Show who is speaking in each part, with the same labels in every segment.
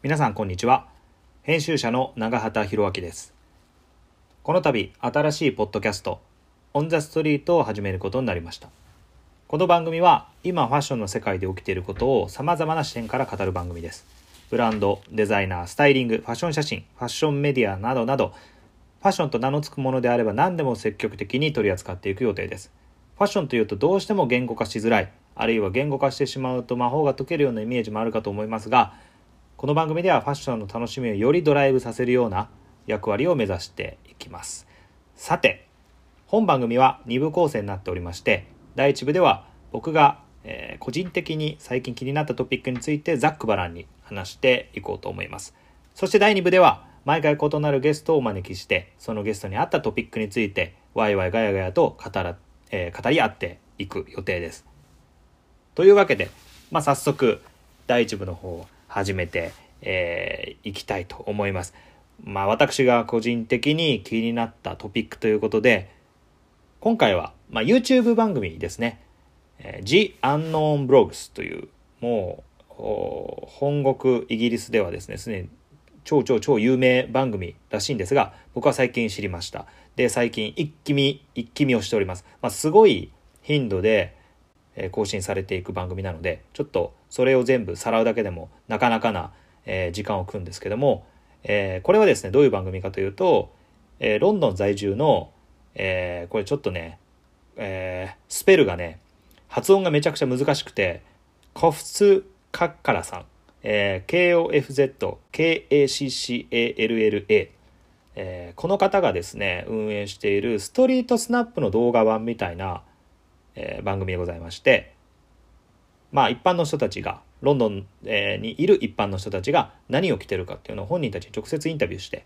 Speaker 1: 皆さんこんにちは。編集者の長畑博明です。この度新しいポッドキャストオンザストリートを始めることになりました。この番組は今ファッションの世界で起きていることを様々な視点から語る番組です。ブランド、デザイナー、スタイリング、ファッション写真、ファッションメディアなどなどファッションと名の付くものであれば何でも積極的に取り扱っていく予定です。ファッションというとどうしても言語化しづらいあるいは言語化してしまうと魔法が解けるようなイメージもあるかと思いますがこの番組ではファッションの楽しみをよりドライブさせるような役割を目指していきます。さて本番組は2部構成になっておりまして第1部では僕が、え、個人的に最近気になったトピックについてざっくばらんに話していこうと思います。そして第2部では毎回異なるゲストをお招きしてそのゲストに合ったトピックについてワイワイガヤガヤと語ら、えー、語り合っていく予定です。というわけで、まあ、早速第1部の方始めてい、えー、きたいと思います。まあ私が個人的に気になったトピックということで、今回は、まあ、YouTube 番組ですね。えー、The Unknown Blogs という、もう、本国イギリスではですね、すでに超超超有名番組らしいんですが、僕は最近知りました。で、最近一気見、一気見をしております。まあ、すごい頻度で、更新されていく番組なのでちょっとそれを全部さらうだけでもなかなかな、え時間を食うんですけども、えこれはですねどういう番組かというと、えロンドン在住の、えこれちょっとね、えスペルがね発音がめちゃくちゃ難しくてコフツ・カッカラさん、え KOFZ-KACCALLA えー、この方がですね運営しているストリートスナップの動画版みたいな、えー、番組でございまして、まあ一般の人たちが、ロンドン、えにいる一般の人たちが何を着てるかっていうのを本人たちに直接インタビューして、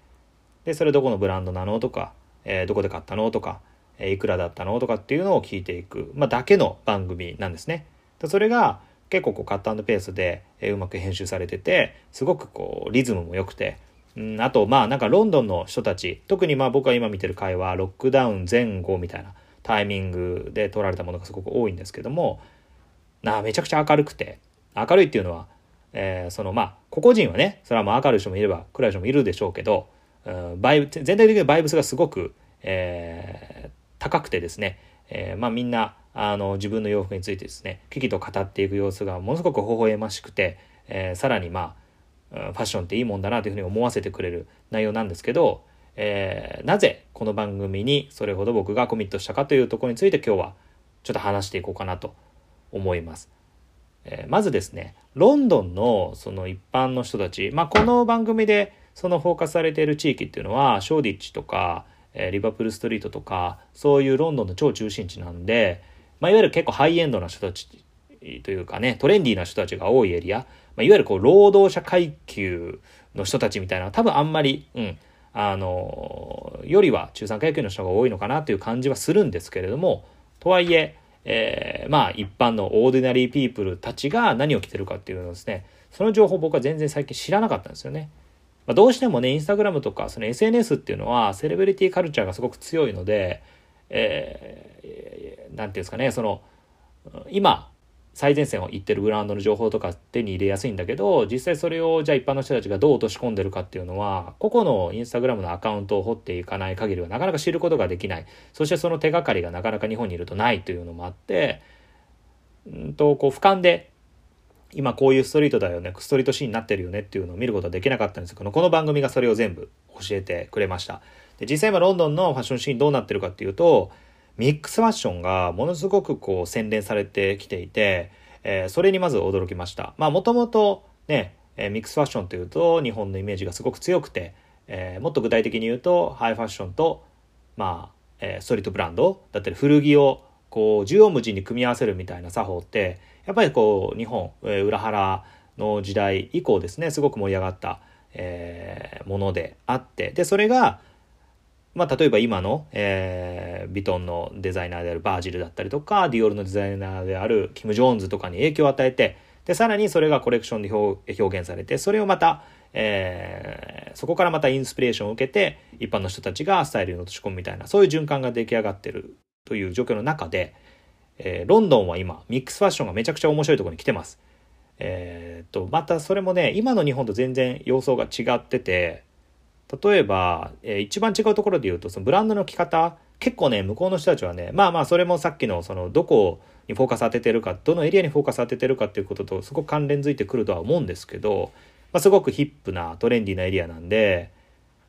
Speaker 1: で、それどこのブランドなのとか、えー、どこで買ったのとか、えー、いくらだったのとかっていうのを聞いていく、まあ、だけの番組なんですね。でそれが結構こうカットペースで、え、うまく編集されてて、すごくこうリズムも良くて、うん、あとまあなんかロンドンの人たち、特にまあ僕が今見てる回はロックダウン前後みたいなタイミングで撮られたものがすごく多いんですけどもなめちゃくちゃ明るくて。明るいっていうのは、えー、そのまあ個々人はねそれはもう明るい人もいれば暗い人もいるでしょうけど、うん、バイブ全体的にバイブスがすごく、えー、高くてですね、えー、まあみんなあの自分の洋服についてですね危機と語っていく様子がものすごく微笑ましくて、えー、さらにまあファッションっていいもんだなというふうに思わせてくれる内容なんですけど、えー、なぜこの番組にそれほど僕がコミットしたかというところについて今日はちょっと話していこうかなと思います。えー、まずですね、ロンドンのその一般の人たち、まあ、この番組でそのフォーカスされている地域っていうのは、ショーディッチとか、えー、リバプールストリートとか、そういうロンドンの超中心地なんで、まあ、いわゆる結構ハイエンドな人たちというかね、トレンディーな人たちが多いエリア、まあ、いわゆるこう労働者階級の人たちみたいな多分あんまり、うん、あのよりは中産階級の人が多いのかなという感じはするんですけれどもとはいええー、まあ一般の ordinary people たちが何を着てるかっていうのですねその情報僕は全然最近知らなかったんですよね。まあ、どうしてもねインスタグラムとかその SNS っていうのは celebrity culture がすごく強いので、えー、なんていうんですかねその今最前線を行ってるブランドの情報とか手に入れやすいんだけど実際それをじゃあ一般の人たちがどう落とし込んでるかっていうのは個々のインスタグラムのアカウントを掘っていかない限りはなかなか知ることができない。そしてその手がかりがなかなか日本にいるとないというのもあってうんとこう俯瞰で今こういうストリートだよねストリートシーンになってるよねっていうのを見ることはできなかったんですけどこの番組がそれを全部教えてくれました。で実際今ロンドンのファッションシーンどうなってるかっていうとミックスファッションがものすごくこう洗練されてきていて、えー、それにまず驚きました。まあもともとね、えー、ミックスファッションというと日本のイメージがすごく強くて、えー、もっと具体的に言うとハイファッションと、まあ、えー、ストリートブランドだったり古着をこう縦横無尽に組み合わせるみたいな作法ってやっぱりこう日本、えー、裏腹の時代以降ですねすごく盛り上がった、えー、ものであってでそれがまあ、例えば今の、えー、ビトンのデザイナーであるバージルだったりとか、ディオールのデザイナーであるキム・ジョーンズとかに影響を与えて、で、さらにそれがコレクションで表現されて、それをまた、えー、そこからまたインスピレーションを受けて、一般の人たちがスタイルに落とし込むみたいな、そういう循環が出来上がってるという状況の中で、えー、ロンドンは今、ミックスファッションがめちゃくちゃ面白いところに来てます。えー、とまたそれもね今の日本と全然様相が違ってて例えば、えー、一番違うところで言うとそのブランドの着方結構ね向こうの人たちはねまあまあそれもさっきのそのどこにフォーカス当ててるかどのエリアにフォーカス当ててるかっていうこととすごく関連づいてくるとは思うんですけど、まあ、すごくヒップなトレンディーなエリアなんで、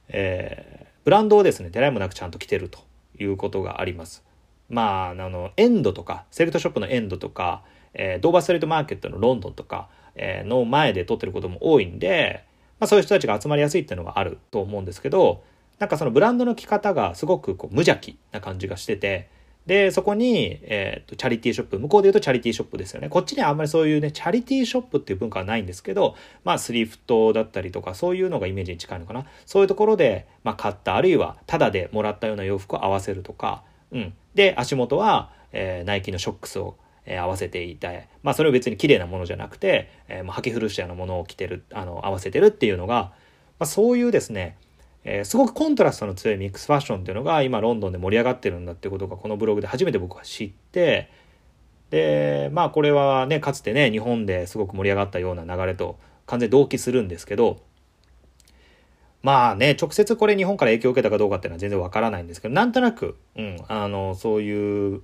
Speaker 1: えー、ブランドをですねてらいもなくちゃんと着てるということがあります。まあ、あのエンドとかセレクトショップのエンドとか、えー、ドーバーストリートマーケットのロンドンとか、えー、の前で撮ってることも多いんで、まあ、そういう人たちが集まりやすいっていうのがあると思うんですけどなんかそのブランドの着方がすごくこう無邪気な感じがしててでそこに、えーと、チャリティーショップ向こうで言うとチャリティーショップですよね。こっちにはあんまりそういうねチャリティーショップっていう文化はないんですけどまあスリフトだったりとかそういうのがイメージに近いのかな。そういうところで、まあ、買ったあるいはタダでもらったような洋服を合わせるとか、うん、で足元は、えー、ナイキのショックスをえ、合わせていて、まあそれを別に綺麗なものじゃなくて、えー、まあ、履き古したようなものを着てる、あの、合わせてるっていうのが、まあそういうですね、えー、すごくコントラストの強いミックスファッションっていうのが今ロンドンで盛り上がってるんだってことがこのブログで初めて僕は知って、で、まあこれはね、かつてね、日本ですごく盛り上がったような流れと完全同期するんですけど、まあね、直接これ日本から影響を受けたかどうかっていうのは全然わからないんですけど、なんとなく、うん、あの、そういう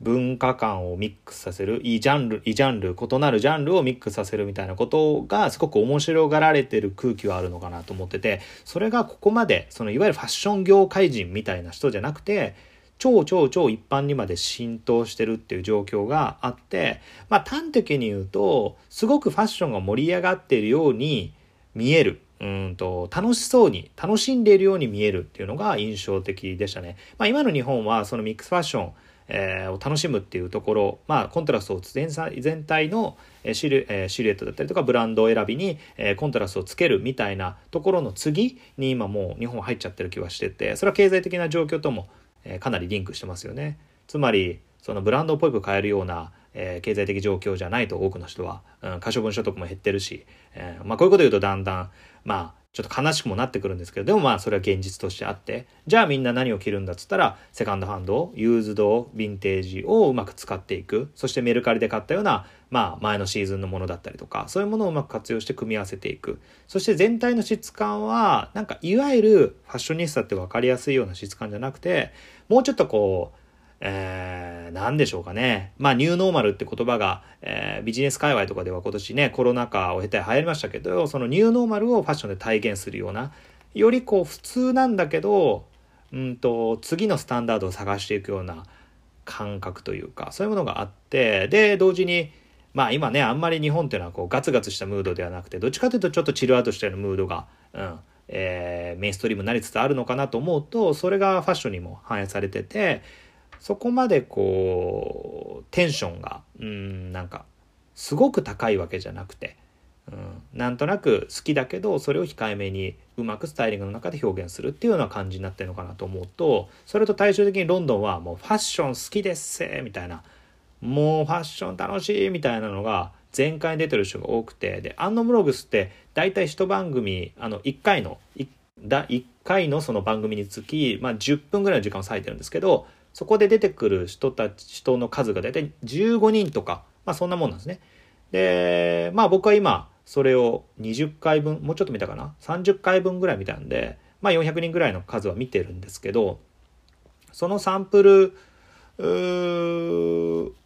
Speaker 1: 文化観をミックスさせる、いいジャンル、いいジャンル、異なるジャンルをミックスさせるみたいなことがすごく面白がられてる空気はあるのかなと思ってて、それがここまで、そのいわゆるファッション業界人みたいな人じゃなくて、超超超一般にまで浸透してるっていう状況があって、まあ端的に言うと、すごくファッションが盛り上がっているように見える。うんと楽しそうに楽しんでいるように見えるっていうのが印象的でしたね。まあ今の日本はそのミックスファッションえー、を楽しむっていうところ、まあ、コントラストを全全体のシル,、えー、シルエットだったりとかブランドを選びに、えー、コントラストをつけるみたいなところの次に今もう日本入っちゃってる気はしててそれは経済的な状況とも、えー、かなりリンクしてますよね。つまりそのブランドをぽいぽい変えるような、えー、経済的状況じゃないと多くの人は、うん、可処分所得も減ってるし、えーまあ、こういうこと言うとだんだんまあちょっと悲しくもなってくるんですけど、でもまあそれは現実としてあって、じゃあみんな何を着るんだっつったら、セカンドハンド、ユーズド、ヴィンテージをうまく使っていく。そしてメルカリで買ったような、まあ前のシーズンのものだったりとか、そういうものをうまく活用して組み合わせていく。そして全体の質感は、なんかいわゆるファッショニスタって分かりやすいような質感じゃなくて、もうちょっとこう、えー、何でしょうかね。まあ、ニューノーマルって言葉が、えー、ビジネス界隈とかでは今年ね、コロナ禍を経て流行りましたけど、そのニューノーマルをファッションで体現するような、よりこう普通なんだけど、うんと、次のスタンダードを探していくような感覚というか、そういうものがあって、で、同時に、まあ今ね、あんまり日本っていうのはこうガツガツしたムードではなくて、どっちかというとちょっとチルアウトしたようなムードが、うん、えー、メインストリームになりつつあるのかなと思うと、それがファッションにも反映されてて、そこまでこうテンションがうんなんかすごく高いわけじゃなくて、うん、なんとなく好きだけどそれを控えめにうまくスタイリングの中で表現するっていうような感じになってるのかなと思うとそれと対照的にロンドンはもうファッション好きですせみたいな。もうファッション楽しいみたいなのが全開に出てる人が多くてでアンノムログスって大体一番組あの1回の 1, 1回のその番組につき、まあ、10分ぐらいの時間を割いてるんですけどそこで出てくる人たち、人の数が大体15人とか、まあそんなもんなんですね。で、まあ僕は今、それを20回分、もうちょっと見たかな ?30 回分ぐらい見たんで、まあ400人ぐらいの数は見てるんですけど、そのサンプル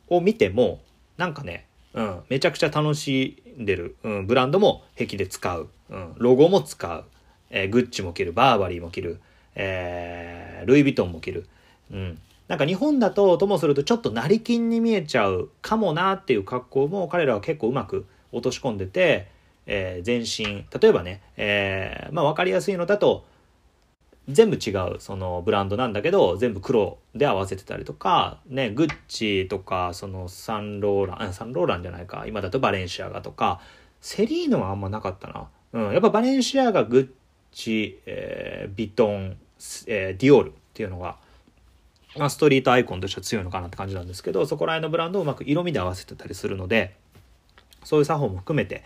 Speaker 1: を見ても、なんかね、うん、めちゃくちゃ楽しんでる、うん、ブランドも壁で使う、うん、ロゴも使う、えー、グッチも着る、バーバリーも着る、えー、ルイ・ヴィトンも着る、うん、なんか日本だとともするとちょっと成金に見えちゃうかもなっていう格好も彼らは結構うまく落とし込んでて、えー、全身例えばね、えー、まあ分かりやすいのだと全部違うそのブランドなんだけど全部黒で合わせてたりとかねグッチとかそのサンローランサンローランじゃないか。今だとバレンシアガとか。セリーノはあんまなかったな、うん、やっぱバレンシアガグッチ、えー、ビトン、えー、ディオールっていうのがまあ、ストリートアイコンとしては強いのかなって感じなんですけどそこら辺のブランドをうまく色味で合わせてたりするのでそういう作法も含めて、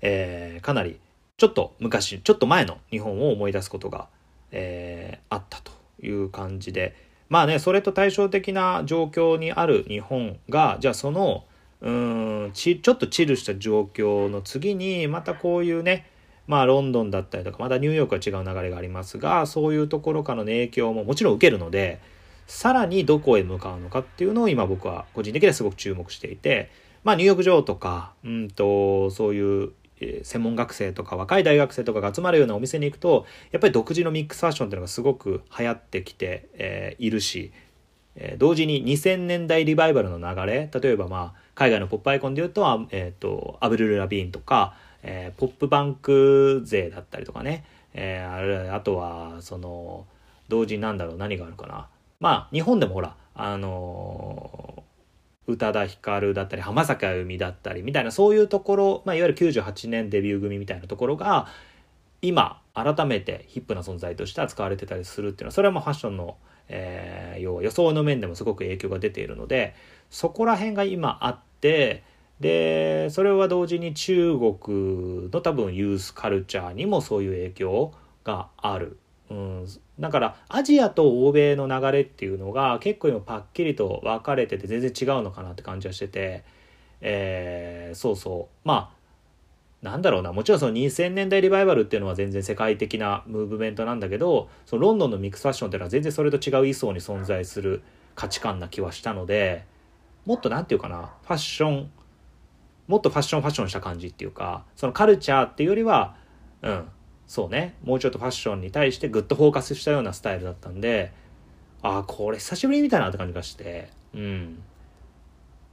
Speaker 1: えー、かなりちょっと昔ちょっと前の日本を思い出すことが、えー、あったという感じで。まあねそれと対照的な状況にある日本がじゃあそのうんちちょっとチルした状況の次にまたこういうねまあロンドンだったりとかまたニューヨークは違う流れがありますがそういうところからの影響ももちろん受けるのでさらにどこへ向かうのかっていうのを今僕は個人的にはすごく注目していてまあニューヨーク城とかうんとそういう専門学生とか若い大学生とかが集まるようなお店に行くとやっぱり独自のミックスファッションっていうのがすごく流行ってきて、えー、いるし、えー、同時に2000年代リバイバルの流れ例えばまあ海外のポップアイコンで言うと,、えーと、アブルル・ラビーンとか、えー、ポップバンク勢だったりとかね、えー、あとはその同時になんだろう何があるかな。まあ日本でもほらあの宇多田ヒカルだったり浜崎あゆみだったりみたいなそういうところ、まあ、いわゆる98年デビュー組みたいなところが今改めてヒップな存在として扱われてたりするっていうのはそれはもうファッションの、えー、要は予想の面でもすごく影響が出ているのでそこら辺が今あってでそれは同時に中国の多分ユースカルチャーにもそういう影響があるうん、だからアジアと欧米の流れっていうのが結構今パッキリと分かれてて全然違うのかなって感じはしてて、えー、そうそう。まあなんだろうな。もちろんその2000年代リバイバルっていうのは全然世界的なムーブメントなんだけどそのロンドンのミックスファッションっていうのは全然それと違う位相に存在する価値観な気はしたのでもっと何て言うかな。ファッションもっとファッションファッションした感じっていうかそのカルチャーっていうよりはうん。そうね。もうちょっとファッションに対してグッとフォーカスしたようなスタイルだったんでああこれ久しぶりに見たなって感じがしてうん。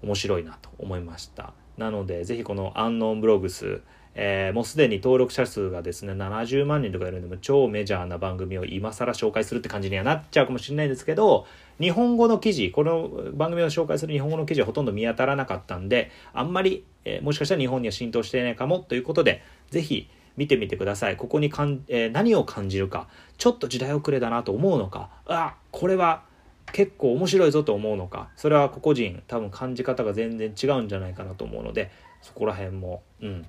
Speaker 1: 面白いなと思いました。なのでぜひこのアンノンブログスえー、もうすでに登録者数がですね70万人とかいるんでも超メジャーな番組を今更紹介するって感じにはなっちゃうかもしれないですけど日本語の記事この番組を紹介する日本語の記事はほとんど見当たらなかったんであんまり、えー、もしかしたら日本には浸透していないかもということでぜひ見てみてください。ここにかん、えー、何を感じるか、ちょっと時代遅れだなと思うのか、あ、これは結構面白いぞと思うのか、それは個々人多分感じ方が全然違うんじゃないかなと思うので、そこら辺も、うん、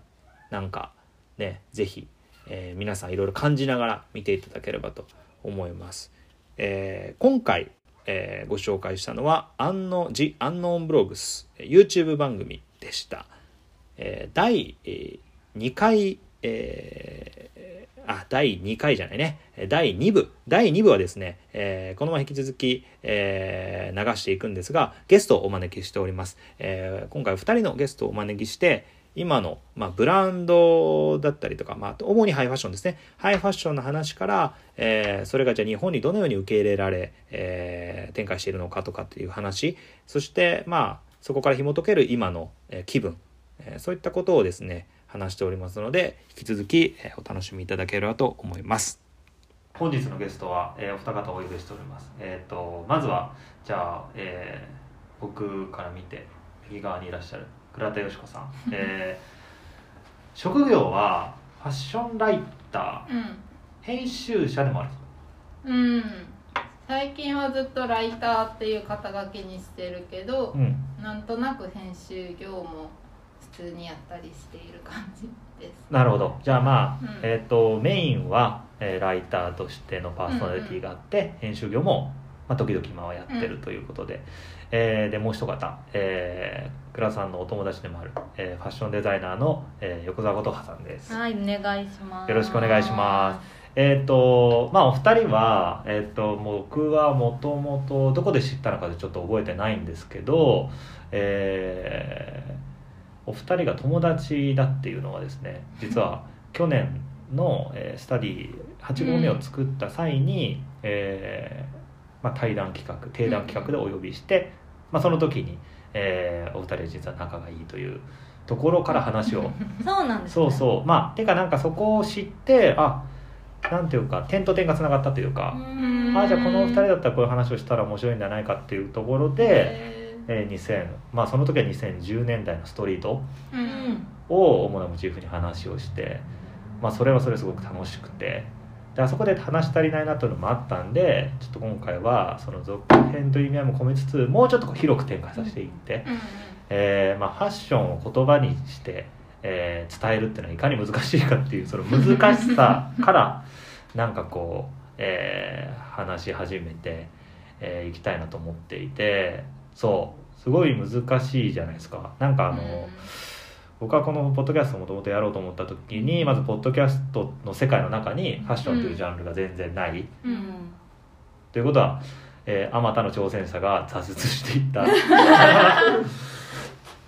Speaker 1: なんかね、是非、えー、皆さんいろいろ感じながら見ていただければと思います。えー、今回、えー、ご紹介したのは、アンノ、ジ・アンノーンブログス、YouTube 番組でした。えー、第、2回えー、あ、第2回じゃないね。第2部。第2部はですね、えー、このまま引き続き、えー、流していくんですが、ゲストをお招きしております。えー、今回2人のゲストをお招きして、今の、まあ、ブランドだったりとか、まあ、主にハイファッションですね。ハイファッションの話から、えー、それがじゃあ日本にどのように受け入れられ、えー、展開しているのかとかっていう話、そして、まあ、そこから紐解ける今の、えー、気分、えー、そういったことをですね、話しておりますので引き続き、えお楽しみいただければと思います。本日のゲストは、えー、お二方お呼びしております。えっ、ー、とまずはじゃあ、えー、僕から見て右側にいらっしゃる倉田よし子さん、えー、職業はファッションライター、うん、編集者でもある
Speaker 2: うん。最近はずっとライターっていう肩書きにしてるけど、うん、なんとなく編集業も普通にやったりしている感じです。
Speaker 1: なるほど。じゃあまあ、うん、えっ、ー、とメインは、えー、ライターとしてのパーソナリティがあって、うんうん、編集業も、まあ、時々今はやってるということで、うん、えー、でもう一方、えー、倉さんのお友達でもある、えー、ファッションデザイナーの、えー、横澤琴葉さんです。
Speaker 2: はいお願いします。
Speaker 1: よろしくお願いします。えっ、ー、とまあお二人は、えーと、と僕はもともとどこで知ったのかでちょっと覚えてないんですけど、えー、お二人が友達だっていうのはですね実は去年の、えー、スタディ8号目を作った際に、うん、えー、まあ、対談企画定談企画でお呼びして、うん、まあ、その時に、えー、お二人実は仲がいいというところから話を。
Speaker 2: そうなんです、
Speaker 1: ね、そうそう。まあてかなんかそこを知ってあなんていうか点と点がつながったというかあじゃあこの2人だったらこういう話をしたら面白いんじゃないかっていうところでえー、2000まあその時は2010年代のストリートを主なモチーフに話をして、まあ、それはそれすごく楽しくてであそこで話し足りないなというのもあったんでちょっと今回はその続編という意味合いも込めつつもうちょっと広く展開させていって、うん、えー、まあ、ファッションを言葉にして、えー、伝えるっていうのはいかに難しいかっていうその難しさから なんかこう、えー、話し始めてい、えー、きたいなと思っていて。そう。すごい難しいじゃないですか。なんかあの、うん僕はこのポッドキャストをもともとやろうと思った時にまずポッドキャストの世界の中にファッションというジャンルが全然ない、うん、ということはえー、あまたの挑戦者が挫折していった。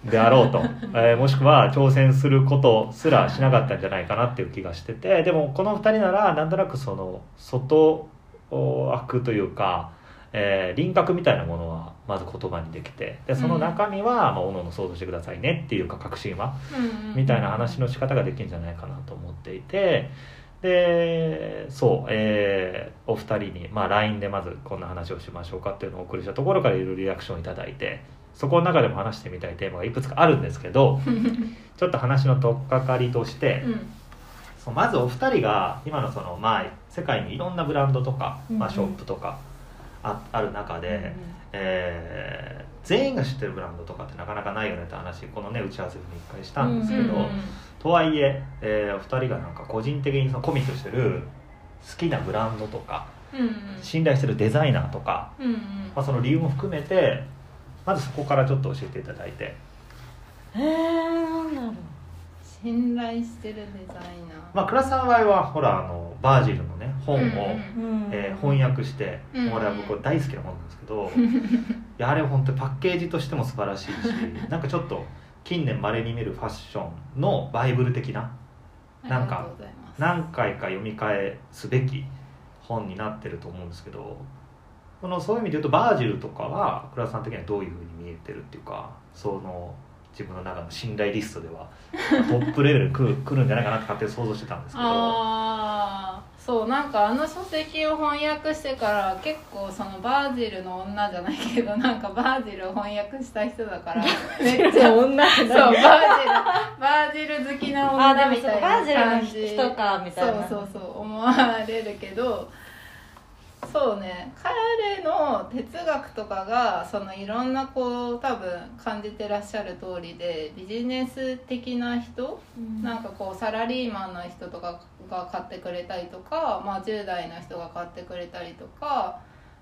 Speaker 1: であろうと、えー、もしくは挑戦することすらしなかったんじゃないかなっていう気がしててでもこの2人ならなんとなくその外悪というか、えー、輪郭みたいなものはまず言葉にできて。でその中身は、まあ、おのおの想像してくださいねっていうか確信は、みたいな話の仕方ができるんじゃないかなと思っていて。でそう、えー、お二人に、まあ、LINE でまずこんな話をしましょうかっていうのをお送りしたところからいろいろリアクションいただいてそこの中でも話してみたいテーマがいくつかあるんですけどちょっと話の取っかかりとして、うん、そうまずお二人が今のその、まあ、世界にいろんなブランドとか、まあ、ショップとかあある中で、うんうん、えー、全員が知ってるブランドとかってなかなかないよねって話このね打ち合わせに一回したんですけど。とはいええー、お二人がなんか個人的にそのコミットしてる好きなブランドとか、うんうん、信頼してるデザイナーとか、うんうん、まあ、その理由も含めてまずそこからちょっと教えていただいて。
Speaker 2: えー、なんだろう信頼してるデザイナー。
Speaker 1: まあ倉さんの場合はほらあのバージルのね本を、うんうん、えー、翻訳して、うんうん、俺は僕大好きな本なんですけど いやあれ本当パッケージとしても素晴らしいし なんかちょっと近年まれに見るファッションのバイブル的ななんか何回か読み返すべき本になってると思うんですけどこのそういう意味で言うとバージルとかは倉田さん的にはどういうふうに見えてるっていうかその自分の中の信頼リストではトップレベル来る来るんじゃないかなって勝手に想像してたんですけど。
Speaker 2: そうなんかあの書籍を翻訳してから結構そのバージルの女じゃないけど なんかバージルを翻訳した人だから
Speaker 3: めっちゃ女
Speaker 2: そうバージルバージル好きな女みたいな
Speaker 3: 感じ。バージルの人かみたい
Speaker 2: な。そうそうそう思われるけどそうね。彼の哲学とかがそのいろんなこう多分感じてらっしゃる通りでビジネス的な人、うん、なんかこうサラリーマンの人とかが買ってくれたりとか、まあ、10代の人が買ってくれたりとか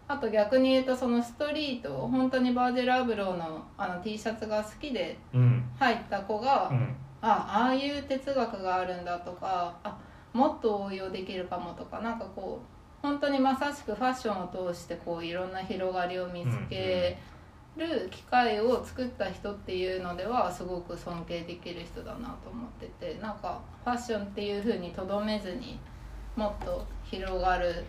Speaker 2: あと逆に言うとそのストリート本当にバージェラブローのあの T シャツが好きで入った子が、うん、あああいう哲学があるんだとかあもっと応用できるかもとかなんかこう本当にまさしくファッションを通してこういろんな広がりを見つける機会を作った人っていうのではすごく尊敬できる人だなと思っててなんかファッションっていうふうにとどめずにもっと広がる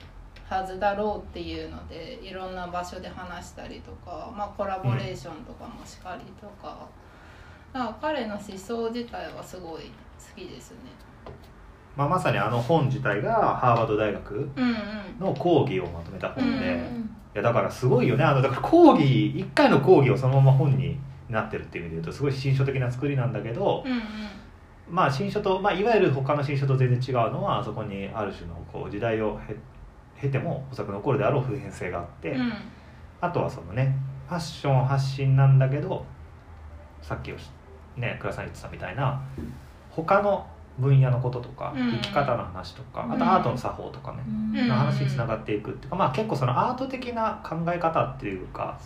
Speaker 2: はずだろうっていうのでいろんな場所で話したりとか、まあ、コラボレーションとかもしかりとか,、だか彼の思想自体はすごい好きですね。
Speaker 1: まあ、まさにあの本自体がハーバード大学の講義をまとめた本で、うんうん、いやだからすごいよね。あのだから講義1回の講義をそのまま本になってるっていう意味で言うとすごい新書的な作りなんだけど、うんうん、まあ新書と、まあ、いわゆる他の新書と全然違うのはあそこにある種のこう時代を経てもおそらく残るであろう普遍性があって、うん、あとはそのねファッション発信なんだけどさっきね倉さん言ってたみたいな他の分野のこととか、生き方の話とか、あとアートの作法とかね、の話につながっていくっていうか、まあ、結構そのアート的な考え方っていうか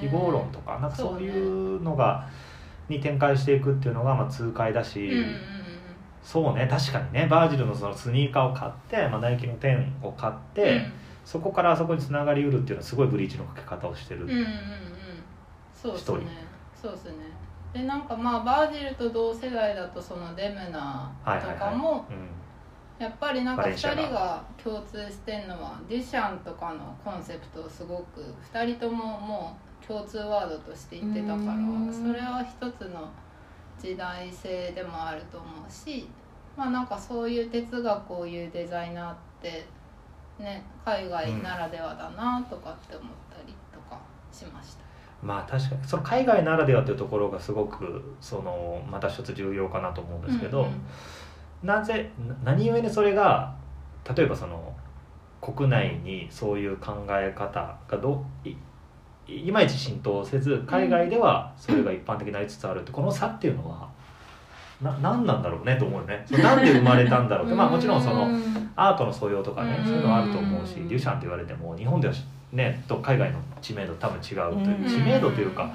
Speaker 1: 記号論とかなんかそういうのがに展開していくっていうのがまあ痛快だし、そうね確かにねバージルのそのスニーカーを買って、まあ、ナイキの10を買って、そこからあそこにつながりうるっていうのはすごいブリーチのかけ方をしてる
Speaker 2: 一人。そうですねでなんかまあバージルと同世代だとそのデムナーとかもやっぱりなんか2人が共通してんのはデュシャンとかのコンセプトをすごく2人とももう共通ワードとして言ってたからそれは一つの時代性でもあると思うしまあなんかそういう哲学を言うデザイナーってね海外ならではだなとかって思ったりとかしました。
Speaker 1: まあ確かにその海外ならではというところがすごくそのまた一つ重要かなと思うんですけど、うんうん、なぜ何故にそれが例えばその国内にそういう考え方がどいいまいち浸透せず海外ではそれが一般的になりつつあるってこの差っていうのはな何なんだろうねと思うよね。そなんで生まれたんだろうって。まあもちろんそのアートの素養とかねそういうのはあると思うしデュシャンって言われても日本ではねと海外の知名度多分違うという知名度というか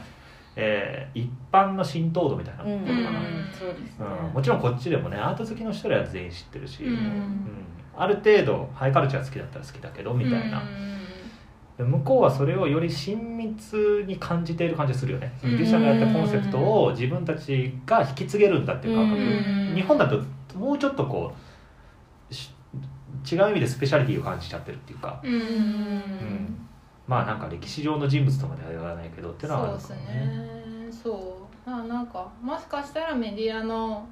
Speaker 1: えー一般の浸透度みたいな
Speaker 3: うん。
Speaker 1: のかな、
Speaker 3: そう
Speaker 1: んもちろんこっちでもねアート好きの人らは全員知ってるし、
Speaker 2: うん。
Speaker 1: うん。ある程度ハイカルチャー好きだったら好きだけどみたいな、で向こうはそれをより親密に感じている感じがするよね、
Speaker 2: うん。
Speaker 1: ギリシャがやったコンセプトを自分たちが引き継げるんだっていう感覚、
Speaker 2: うん。
Speaker 1: 日本だともうちょっとこうし違う意味でスペシャリティを感じちゃってるっていうか、
Speaker 2: うんうん
Speaker 1: んまあなんか歴史上の人物とまでは言わないけどっていうのはある
Speaker 2: そうです
Speaker 1: かもね。
Speaker 2: ねそう。あなんかもしかしたらメディアの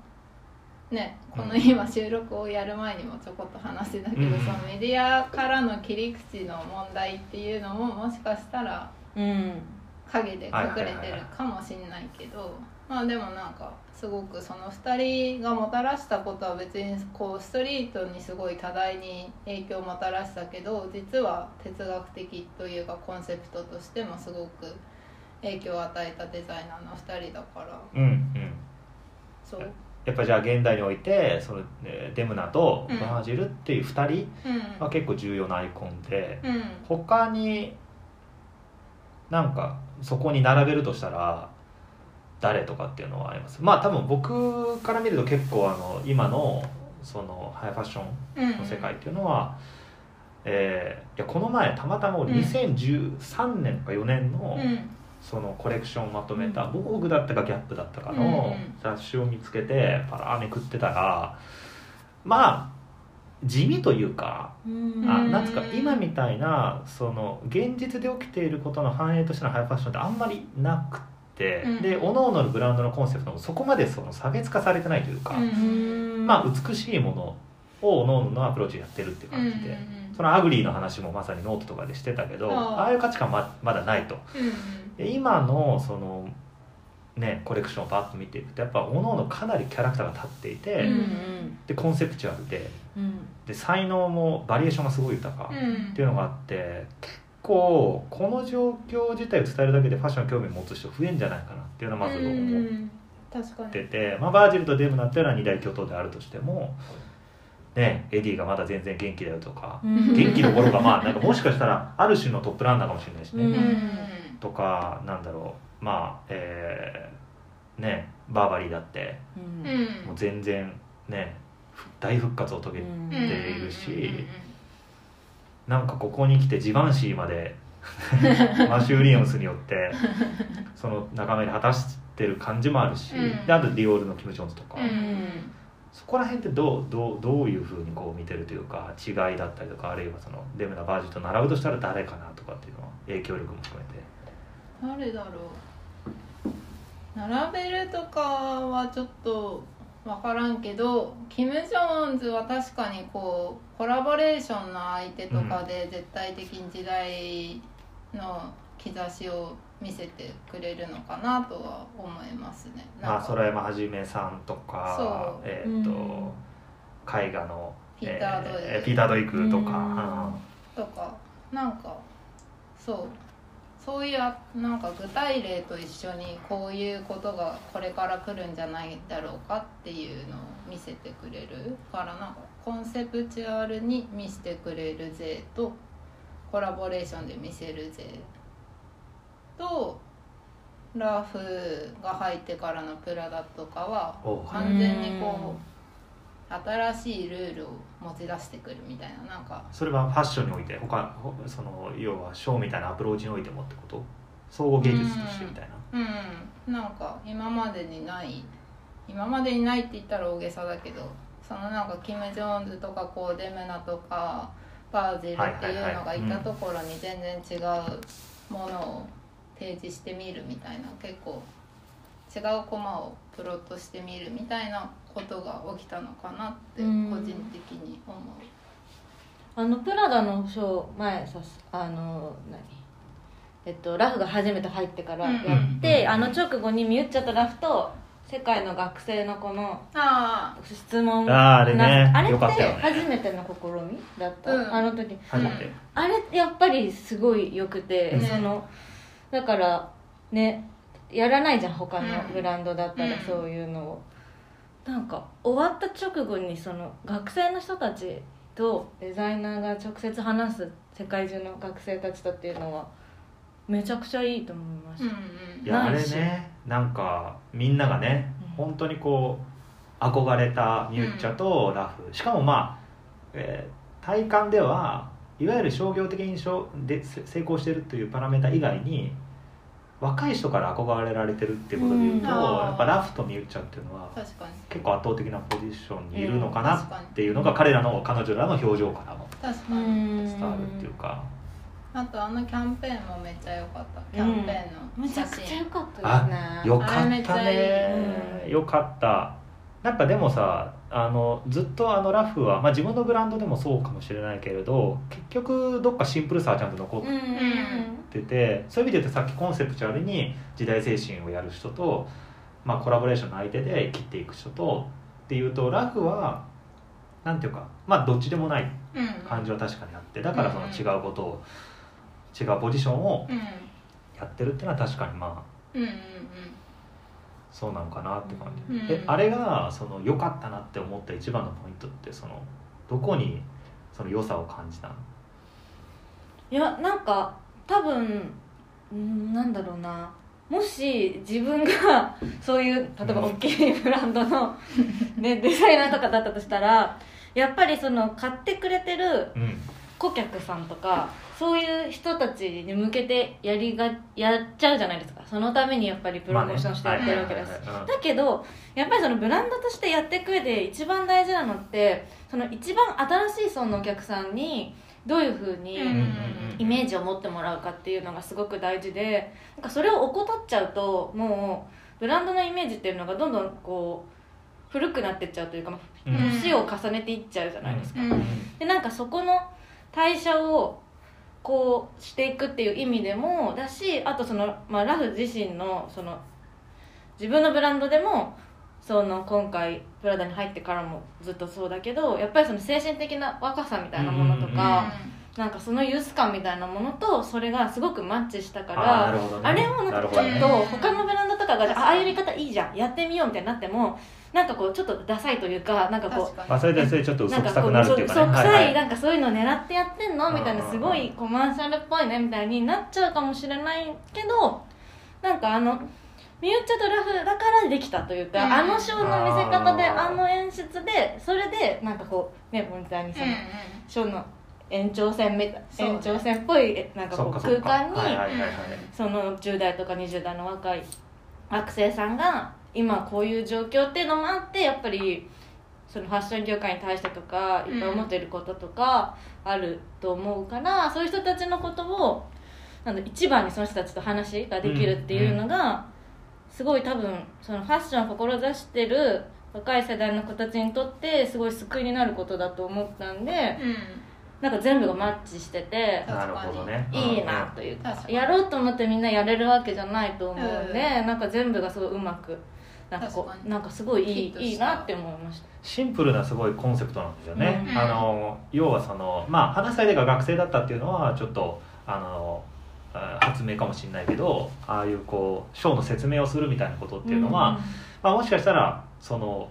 Speaker 2: ねこの今収録をやる前にもちょこっと話してたけど、
Speaker 1: うん。
Speaker 2: そのメディアからの切り口の問題っていうのももしかしたら
Speaker 3: うん。
Speaker 2: 影で隠れてるかもしれないけどまあでもなんかすごくその2人がもたらしたことは別にこうストリートにすごい多大に影響をもたらしたけど実は哲学的というかコンセプトとしてもすごく影響を与えたデザイナーの2人だから。
Speaker 1: うんうん。
Speaker 2: そう。
Speaker 1: やっぱじゃあ現代においてそのえーデムナと
Speaker 2: うん
Speaker 1: バージルっていう2人
Speaker 2: うん
Speaker 1: は結構重要なアイコンで
Speaker 2: うん。
Speaker 1: 他になんかそこに並べるとしたら誰とかっていうのはあります？まあ多分僕から見ると結構あの今のそのハイファッション
Speaker 2: うん
Speaker 1: の世界っていうのは、えーいやこの前たまたま俺
Speaker 2: うん。
Speaker 1: 2013年か4年の、
Speaker 2: うん。
Speaker 1: そのコレクションをまとめた「防具だったかギャップだったか
Speaker 2: うん
Speaker 1: の
Speaker 2: うん。
Speaker 1: 雑誌を見つけてパラーめくってたらまあ地味というか
Speaker 3: うん。
Speaker 1: あ
Speaker 2: うん
Speaker 1: なんつうか今みたいなその現実で起きていることの反映としてのハイファッションってあんまりなくって、
Speaker 2: うん
Speaker 1: で各々のブランドのコンセプトもそこまでその差別化されてないというか、
Speaker 2: うん
Speaker 1: まあ美しいものを各々のアプローチでやってるっていう感じで、その ugly の話もまさにノートとかでしてたけど
Speaker 2: ああ。
Speaker 1: いう価値観ままだないと。
Speaker 2: うん
Speaker 1: で今のそのねコレクションをバッと見ていくとやっぱ各々かなりキャラクターが立っていて、
Speaker 2: うん
Speaker 1: でコンセプチュアルで
Speaker 3: うん。
Speaker 1: で才能もバリエーションがすごい豊か、
Speaker 2: うん。
Speaker 1: っていうのがあって結構この状況自体を伝えるだけでファッションに興味を持つ人増えんじゃないかなっていうのはまず
Speaker 2: う
Speaker 1: 思っ
Speaker 2: ん確かに。
Speaker 1: てて、まあ、バージルとデムナっていうのは二大巨頭であるとしても、ね、エディがまだ全然元気だよとか、
Speaker 3: うん。
Speaker 1: 元気どころかまあなんかもしかしたらある種のトップランナーかもしれないしね、
Speaker 3: うん。
Speaker 1: とかなんだろう。まあえーねバーバリーだってもう全然ねふ大復活を遂げているしなんかここに来てジバンシーまで マシュー・ウィリアムスによってその仲間に果たしてる感じもあるし、
Speaker 2: うん。
Speaker 1: であとディオールのキム・ジョーンズとか、
Speaker 2: うん。
Speaker 1: そこら辺ってどうどうどういうふうにこう見てるというか違いだったりとかあるいはそのデムナ・バージと並ぶとしたら誰かなとかっていうのは影響力も含めて。
Speaker 2: 誰だろう。並べるとかはちょっと分からんけどキム・ジョーンズは確かにこうコラボレーションの相手とかで絶対的に時代の兆しを見せてくれるのかなとは思いますね。
Speaker 1: まあ、空山はじめさんとかえっ、と、
Speaker 3: うん。
Speaker 1: 絵画の
Speaker 2: ピータードイク。
Speaker 1: えピーター・ドイクとか、
Speaker 3: うん。
Speaker 2: とかなんかそうそういうあなんか具体例と一緒にこういうことがこれから来るんじゃないだろうかっていうのを見せてくれるからなんかコンセプチュアルに見せてくれる税とコラボレーションで見せる税とラフが入ってからのプラダとかは完全にこう新しいルールを持ち出してくるみたいななんか。
Speaker 1: それはファッションにおいて他ほその要はショーみたいなアプローチにおいてもってこと？総合芸術としてみたいな、
Speaker 2: うんなんか今までにない今までにないって言ったら大げさだけどそのなんかキム・ジョーンズとかこうデムナとかバージルっていうのがいたところに全然違うものを提示してみるみたいな結構違うコマをプロットしてみるみたいなことが起きたのかなって個
Speaker 3: うん。
Speaker 2: 人的に思う。
Speaker 3: あのプラダのショー前さあの何？えっとラフが初めて入ってからやって、
Speaker 1: うん。
Speaker 3: あの直後にミュッチャとラフと世界の学生のこの
Speaker 2: あ
Speaker 3: 質問
Speaker 1: あーあれね。
Speaker 3: あれって初めての試みだった、
Speaker 2: うん。
Speaker 3: あの時。
Speaker 1: 初めて、
Speaker 3: あれやっぱりすごい良くて、
Speaker 2: ね
Speaker 3: そのだからねやらないじゃん他の
Speaker 2: うん。
Speaker 3: ブランドだったら
Speaker 2: うん。
Speaker 3: そういうのを、なんか終わった直後にその学生の人たちとデザイナーが直接話す世界中の学生たちとっていうのはめちゃくちゃいいと思いまし
Speaker 2: うん
Speaker 3: た、
Speaker 2: うん。
Speaker 1: いやあれねなんかみんながね
Speaker 3: うん。
Speaker 1: 本当にこう憧れたミュッチャとラフ、しかもまあ、えー体感ではいわゆる商業的にしょでせ成功してるというパラメータ以外に若い人から憧れられてるっていうことでいうと、
Speaker 3: うん。
Speaker 1: やっぱラフとミュッチャっていうのは結構圧倒的なポジションにいるのかなっていうのが彼らの彼女らの表情からも
Speaker 2: 確かに。
Speaker 3: うん
Speaker 1: 伝わるっていうか、
Speaker 2: あとあのキャンペーンもめっちゃ良かった。キャンペーンの
Speaker 3: めちゃくちゃ良かったですね。
Speaker 1: よかったね。
Speaker 3: いい
Speaker 1: よかった。なんかでもさあのずっとあのラフは、まあ、自分のブランドでもそうかもしれないけれど結局どっかシンプルさはちゃんと残っ
Speaker 3: うんうん
Speaker 1: てて、そういう意味で言うとさっきコンセプチュアルに時代精神をやる人と、まあ、コラボレーションの相手で切っていく人とっていうとラフはなんていうかまあどっちでもない
Speaker 2: うん
Speaker 1: 感じは確かにあってだからその違うことを違うポジションを
Speaker 2: うん。
Speaker 1: やってるっていうのは確かにまあ
Speaker 2: うんうん
Speaker 1: そうなのかなって感じ、
Speaker 2: うん。
Speaker 1: えあれがその良かったなって思った一番のポイントってそのどこにその良さを感じたの？
Speaker 3: いやなんか多分うんなんだろうな。もし自分が そういう例えば
Speaker 1: うん。
Speaker 3: 大きいブランドの、ね、デザイナーとかだったとしたらやっぱりその買ってくれてる
Speaker 1: うん。
Speaker 3: 顧客さんとかそういう人たちに向けてやりがやっちゃうじゃないですか。そのためにやっぱりプロモーションしてやってるわけです、
Speaker 1: まあねはいはいはいはい。
Speaker 3: だけどやっぱりそのブランドとしてやっていく上で一番大事なのってその一番新しい層のお客さんにどういうふうに、イメージを持ってもらうかっていうのがすごく大事でなんかそれを怠っちゃうともうブランドのイメージっていうのがどんどんこう古くなってっちゃうというか、まあ
Speaker 1: うん
Speaker 2: うん。
Speaker 3: 年を重ねていっちゃうじゃないですか、
Speaker 2: うん。
Speaker 3: でなんかそこの代謝をこうしていくっていう意味でもだしあとその、まあ、ラフ自身のその自分のブランドでもその今回プラダに入ってからもずっとそうだけどやっぱりその精神的な若さみたいなものと
Speaker 1: うんうん
Speaker 3: か、なんかそのユース感みたいなものとそれがすごくマッチしたから
Speaker 1: るほどね。
Speaker 3: あれをなんかちょっと他のブランドとかがあああいうやり方いいじゃんやってみようみたいになってもなんかこうちょっとダサいというかなんかこう
Speaker 2: 確かに。
Speaker 1: まあそれでそれちょっと嘘くくなるっていうかね。
Speaker 3: い、なんかそういうの狙ってやってんの？みたいな
Speaker 1: うん
Speaker 3: すごいコマーシャルっぽいねみたいになっちゃうかもしれないけどなんかあのミューチャとラフだからできたというか、
Speaker 2: うん。
Speaker 3: あのショーの見せ方で
Speaker 1: あ
Speaker 3: の演出でそれでなんかこうねモニターにその、ショーの延長線みたい
Speaker 2: そうね。
Speaker 3: 延長線っぽいえなんかこう空間にその10代とか20代の若い学生さんが今こういう状況っていうのもあってやっぱりそのファッション業界に対してとかいっぱい思っていることとかあると思うから、そういう人たちのことをなんだ一番にその人たちと話ができるっていうのが、すごい多分そのファッションを志してる若い世代の子たちにとってすごい救いになることだと思ったんで
Speaker 2: うん。
Speaker 3: なんか全部がマッチしてて。
Speaker 1: なるほどね。
Speaker 3: いいなというかやろうと思ってみんなやれるわけじゃないと思うんで、
Speaker 2: うん。
Speaker 3: なんか全部がすごいうまくなんかこうなんかすごいいいいいなって思いました
Speaker 1: シンプルなすごいコンセプトなんですよね、
Speaker 2: うん。
Speaker 1: あの要はそのまあ話し相手が学生だったっていうのはちょっとあのあ発明かもしれないけどああいうこうショーの説明をするみたいなことっていうのは、まあ、もしかしたらその、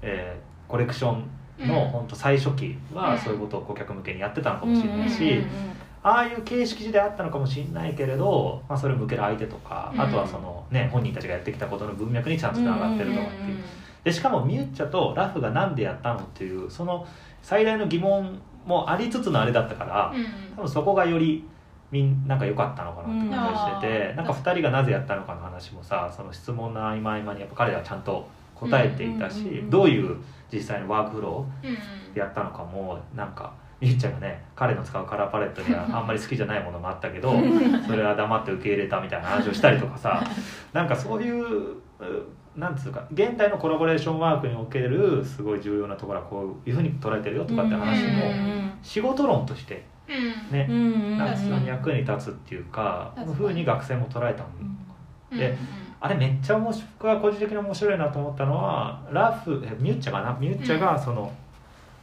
Speaker 1: えーコレクションの
Speaker 2: うん。
Speaker 1: 本当最初期
Speaker 2: うん。
Speaker 1: はそういうことを顧客向けにやってたのかもしれないし、
Speaker 3: うんうんうん
Speaker 1: ああいう形式であったのかもしれないけれど、まあ、それを向ける相手とか、
Speaker 2: うん。
Speaker 1: あとはその、ね、本人たちがやってきたことの文脈にちゃんとつながってるとかって。いう。
Speaker 3: んんん。
Speaker 1: でしかもミュッチャとラフがなんでやったのっていうその最大の疑問もありつつのあれだったから、
Speaker 2: うん。
Speaker 1: 多分そこがよりみんなんか良かったのかなって感じがしてて、
Speaker 2: うん。
Speaker 1: なんか2人がなぜやったのかの話もさその質問の合間合間にやっぱ彼らはちゃんと答えていたし、
Speaker 3: うんうんうんうん。
Speaker 1: どういう実際のワークフローでやったのかもなんかミュッチャがね彼の使うカラーパレットにはあんまり好きじゃないものもあったけど それは黙って受け入れたみたいな話をしたりとかさなんかそういううなんつうか現代のコラボレーションワークにおけるすごい重要なところはこういうふうに捉えてるよとかって話も
Speaker 2: うん
Speaker 1: 仕事論として
Speaker 2: うん
Speaker 1: ね
Speaker 3: うん。うんうん。
Speaker 1: なんか
Speaker 2: 確かに
Speaker 1: 役に立つっていうかこ
Speaker 2: 確かに。
Speaker 1: ういうふうに学生も捉えたの。
Speaker 2: うん。
Speaker 1: であれめっちゃ面白い僕は個人的に面白いなと思ったのはラフえミュッチャかな？ミュッチャがその、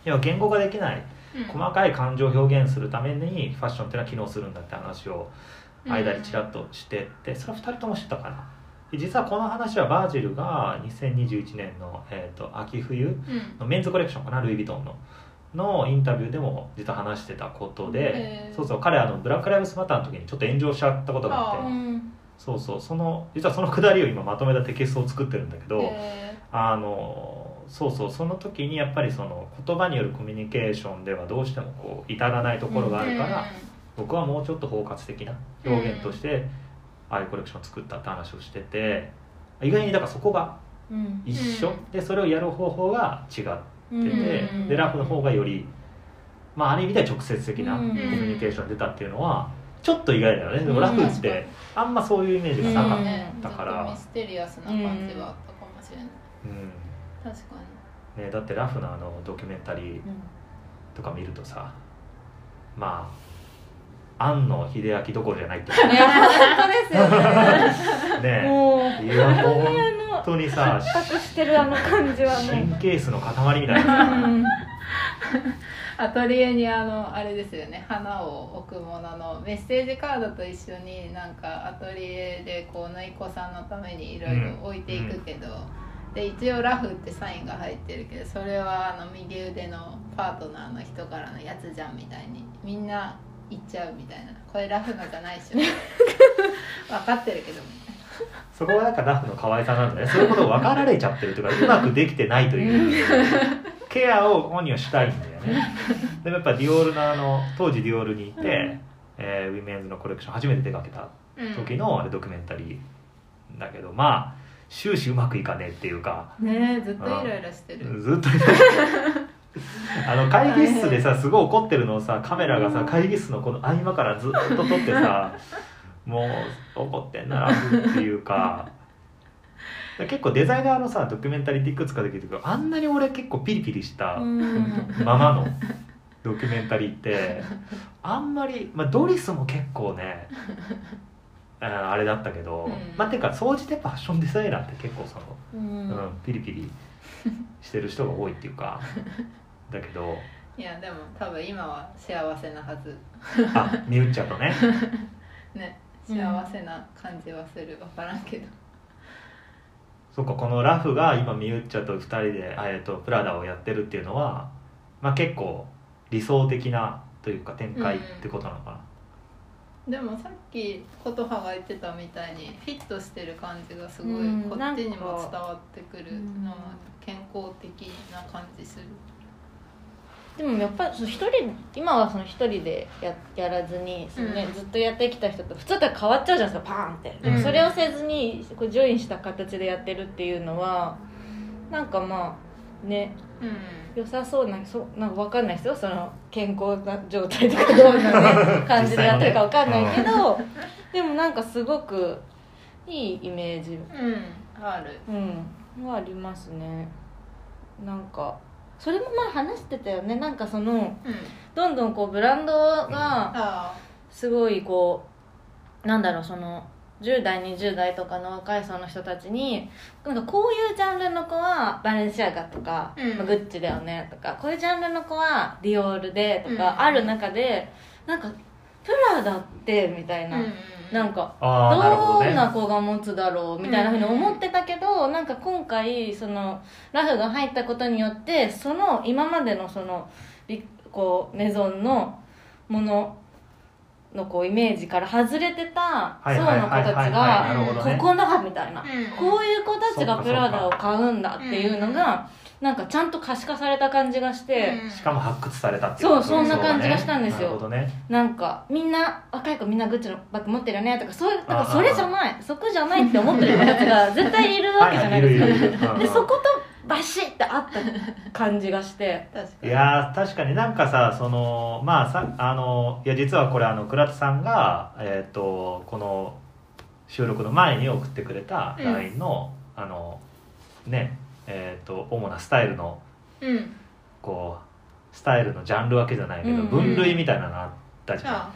Speaker 1: 要は言語化できない
Speaker 2: うん。
Speaker 1: 細かい感情を表現するためにファッションっていうのは機能するんだって話を間にちらっとしてってそれは2人とも知ったかな？で実はこの話はバージルが2021年の、えー、と秋冬
Speaker 2: うん。
Speaker 1: のメンズコレクションかな？ルイ・ヴィトンののインタビューでも実は話してたことで、そうそう彼あのブラック・ライブスマターの時にちょっと炎上しちゃったことがあって
Speaker 2: あ
Speaker 3: うん。
Speaker 1: そうそうその実はそのくだりを今まとめたテキストを作ってるんだけど、
Speaker 2: へ
Speaker 1: あのそうそうその時にやっぱりその言葉によるコミュニケーションではどうしてもこう至らないところがあるから、僕はもうちょっと包括的な表現として、ああいうコレクションを作ったって話をしてて意外にだからそこが
Speaker 3: うん
Speaker 1: 一緒、
Speaker 2: うん。
Speaker 1: でそれをやる方法が違ってて、
Speaker 3: うん
Speaker 1: でラフの方がより、まあ、ある意味では直接的なコ
Speaker 3: うん。
Speaker 1: ミュニケーション出たっていうのはちょっと意外だよね。でもラフってあんまそういうイメージがなかっ
Speaker 2: うん。ね
Speaker 1: だから
Speaker 2: ミステリアスな感じはあったかもしれない、
Speaker 1: た、うん。
Speaker 2: 確か
Speaker 1: ね、だってラフのあのドキュメンタリー
Speaker 3: うん。
Speaker 1: とか見るとさまあ庵野秀明どころじゃないって。
Speaker 3: いや本当ですよね。
Speaker 1: ね。
Speaker 3: もう
Speaker 1: いやもう
Speaker 3: 本当に
Speaker 1: さ
Speaker 3: 錯覚してるあの感じはもう。
Speaker 1: 神経質の塊みたいな。
Speaker 3: うん。
Speaker 2: にアトリエにあのあれですよね。花を置くもののメッセージカードと一緒になんかアトリエでこう縫い子さんのためにいろいろ置いていくけど、で一応ラフってサインが入ってるけどそれはあの右腕のパートナーの人からのやつじゃんみたいにみんな言っちゃうみたいな。これラフのじゃないっしょ。分かってるけどみたい
Speaker 1: そこはなんかラフの可愛さなんだね。そういうことを分かられちゃってるというかうまくできてないという。ケアを本人はしたいんだよね。でもやっぱディオールのあの当時ディオールにいて、えーウィメンズのコレクション初めて手掛けた
Speaker 2: な、
Speaker 1: 時のあれドキュメンタリーだけどまあ終始うまくいかねえっていうか。
Speaker 2: ねえずっとイライラしてる。
Speaker 1: ずっとあの 会議室でさすごい怒ってるのをさカメラがさ会議室のこの合間からずっと撮ってさもう怒ってんなラフっていうか。結構デザイナーのさドキュメンタリーっていくつかできるけどあんなに俺結構ピリピリした
Speaker 3: うん。
Speaker 1: ままのドキュメンタリーってあんまり、まあ、ドリスも結構ねああれだったけど、
Speaker 2: うん。
Speaker 1: まあてか総じてファッションデザイナーって結構その
Speaker 3: うん。
Speaker 1: うん、ピリピリしてる人が多いっていうかだけど。
Speaker 2: いやでも多分今は幸せなはず。
Speaker 1: あミュッチャとね。
Speaker 2: ね。
Speaker 3: うん
Speaker 2: 幸せな感じはする。分からんけど。
Speaker 1: そっかこのラフが今ミュッチャと2人で、あえー、とプラダをやってるっていうのは、まあ、結構理想的なというか展開ってことなのかな、
Speaker 2: でもさっき琴葉が言ってたみたいにフィットしてる感じがすごい
Speaker 3: うん
Speaker 2: こっちにも伝わってくる
Speaker 3: うん。
Speaker 2: のは健康的な感じする
Speaker 3: でもやっぱりその一人今はその一人でややらずにその、ね
Speaker 2: うん。
Speaker 3: ずっとやってきた人と普通だったら変わっちゃうじゃないですかパーンって。でも
Speaker 2: うん。
Speaker 3: それをせずにこうジョインした形でやってるっていうのはなんかまあね
Speaker 2: うん。
Speaker 3: 良さそうなそうなんか分かんないですよその健康な状態とかどうな、ね、感じでやってるか分かんないけど、でもなんかすごくいいイメージ。
Speaker 2: うん。ある。
Speaker 3: うん。はありますね。なんかそれもまあ話してたよね。なんかその
Speaker 2: うん。
Speaker 3: どんどんこうブランドが
Speaker 2: あ
Speaker 3: すごいこうなんだろうその10代20代とかの若い層の人たちになんかこういうジャンルの子はバレンシアガとか、
Speaker 2: うん。
Speaker 3: まあグッチだよねとかこういうジャンルの子はディオールでとか
Speaker 2: うん。
Speaker 3: ある中で、なんかプラダってみたいな、
Speaker 2: あうん
Speaker 3: なんか
Speaker 1: ど
Speaker 3: んな子が持つだろうみたいなふうに思ってたけど、なんか今回そのラフが入ったことによってその今までのそのビこうメゾンのもののこうイメージから外れてた
Speaker 1: はい
Speaker 3: 層の子たちがここだみたいな、
Speaker 2: うん
Speaker 3: こういう子たちがプラダを買うん。だっていうのがなんかちゃんと可視化された感じがして、
Speaker 2: うん。
Speaker 1: しかも発掘されたっていう。
Speaker 3: そうそんな感じがしたんですよ。
Speaker 1: なるほどね。
Speaker 3: なんかみんな若い子みんなグッチのバッグ持ってるよねとかそういうなん
Speaker 1: あ
Speaker 3: かそれじゃない。そこじゃないって思ってる子たちが絶対いるわけじゃないですか、
Speaker 1: はいはいいるい。るいるうん。
Speaker 3: でそことバシッてあった感じがして。
Speaker 2: 確かに。
Speaker 1: いやー確かに。なんかさそのまあさあのいや実はこれあの倉田さんが、えー、とこの収録の前に送ってくれた
Speaker 2: うん
Speaker 1: LINE の、あのねえっ、と主なスタイルの
Speaker 2: うん。
Speaker 1: こうスタイルのジャンル分けじゃないけど、
Speaker 3: うんうん。
Speaker 1: 分類みたいなのあったじゃん。
Speaker 2: あ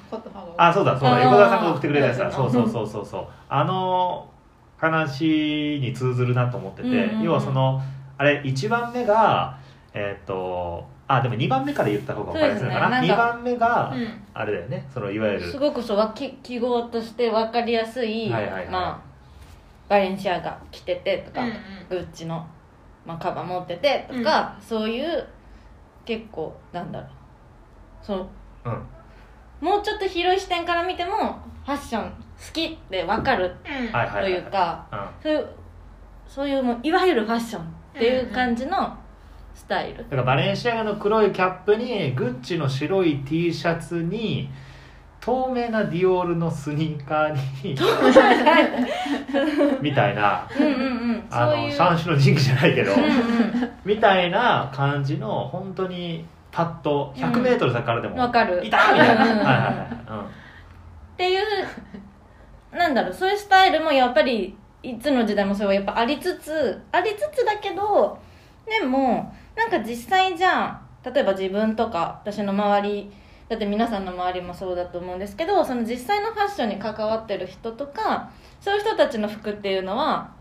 Speaker 1: あそうだそうだ。横澤さんが送ってくれたやつだ。
Speaker 3: うん
Speaker 1: そうそうそうそうそう。あの話に通ずるなと思ってて、
Speaker 3: うんうんうん。
Speaker 1: 要はそのあれ1番目がえっ、とあでも2番目から言った方が分かりやすいのかな。2
Speaker 3: ね。なんか
Speaker 1: 番目が、
Speaker 2: うん。
Speaker 1: あれだよね。そのいわゆる。
Speaker 3: すごくそう記号として分かりやすい、
Speaker 1: はいはいはい。
Speaker 3: まあ、バレンシアが着ててとか、
Speaker 2: うんうん。
Speaker 3: グッチの、まあ、カバー持っててとか、そういう結構なんだろう。その
Speaker 1: うん。
Speaker 3: もうちょっと広い視点から見てもファッション好きって分かる
Speaker 2: うん。
Speaker 1: はいはい
Speaker 3: というか
Speaker 1: うん。
Speaker 3: そういうそういうもういわゆるファッションっていう感じのスタイル。
Speaker 1: だからバレンシアガの黒いキャップにグッチの白い T シャツに透明なディオールのスニーカーに みたいな
Speaker 3: うんうんうん。
Speaker 1: あのシャンシュの人気じゃないけど
Speaker 3: うんうん。
Speaker 1: みたいな感じの本当にパッと 100m 先からでも、
Speaker 3: わかる。
Speaker 1: いたみたいな、
Speaker 3: っていうなんだろうそういうスタイルもやっぱりいつの時代もそれはやっぱありつつありつつだけどでもなんか実際じゃあ例えば自分とか私の周りだって皆さんの周りもそうだと思うんですけどその実際のファッションに関わってる人とかそういう人たちの服っていうのは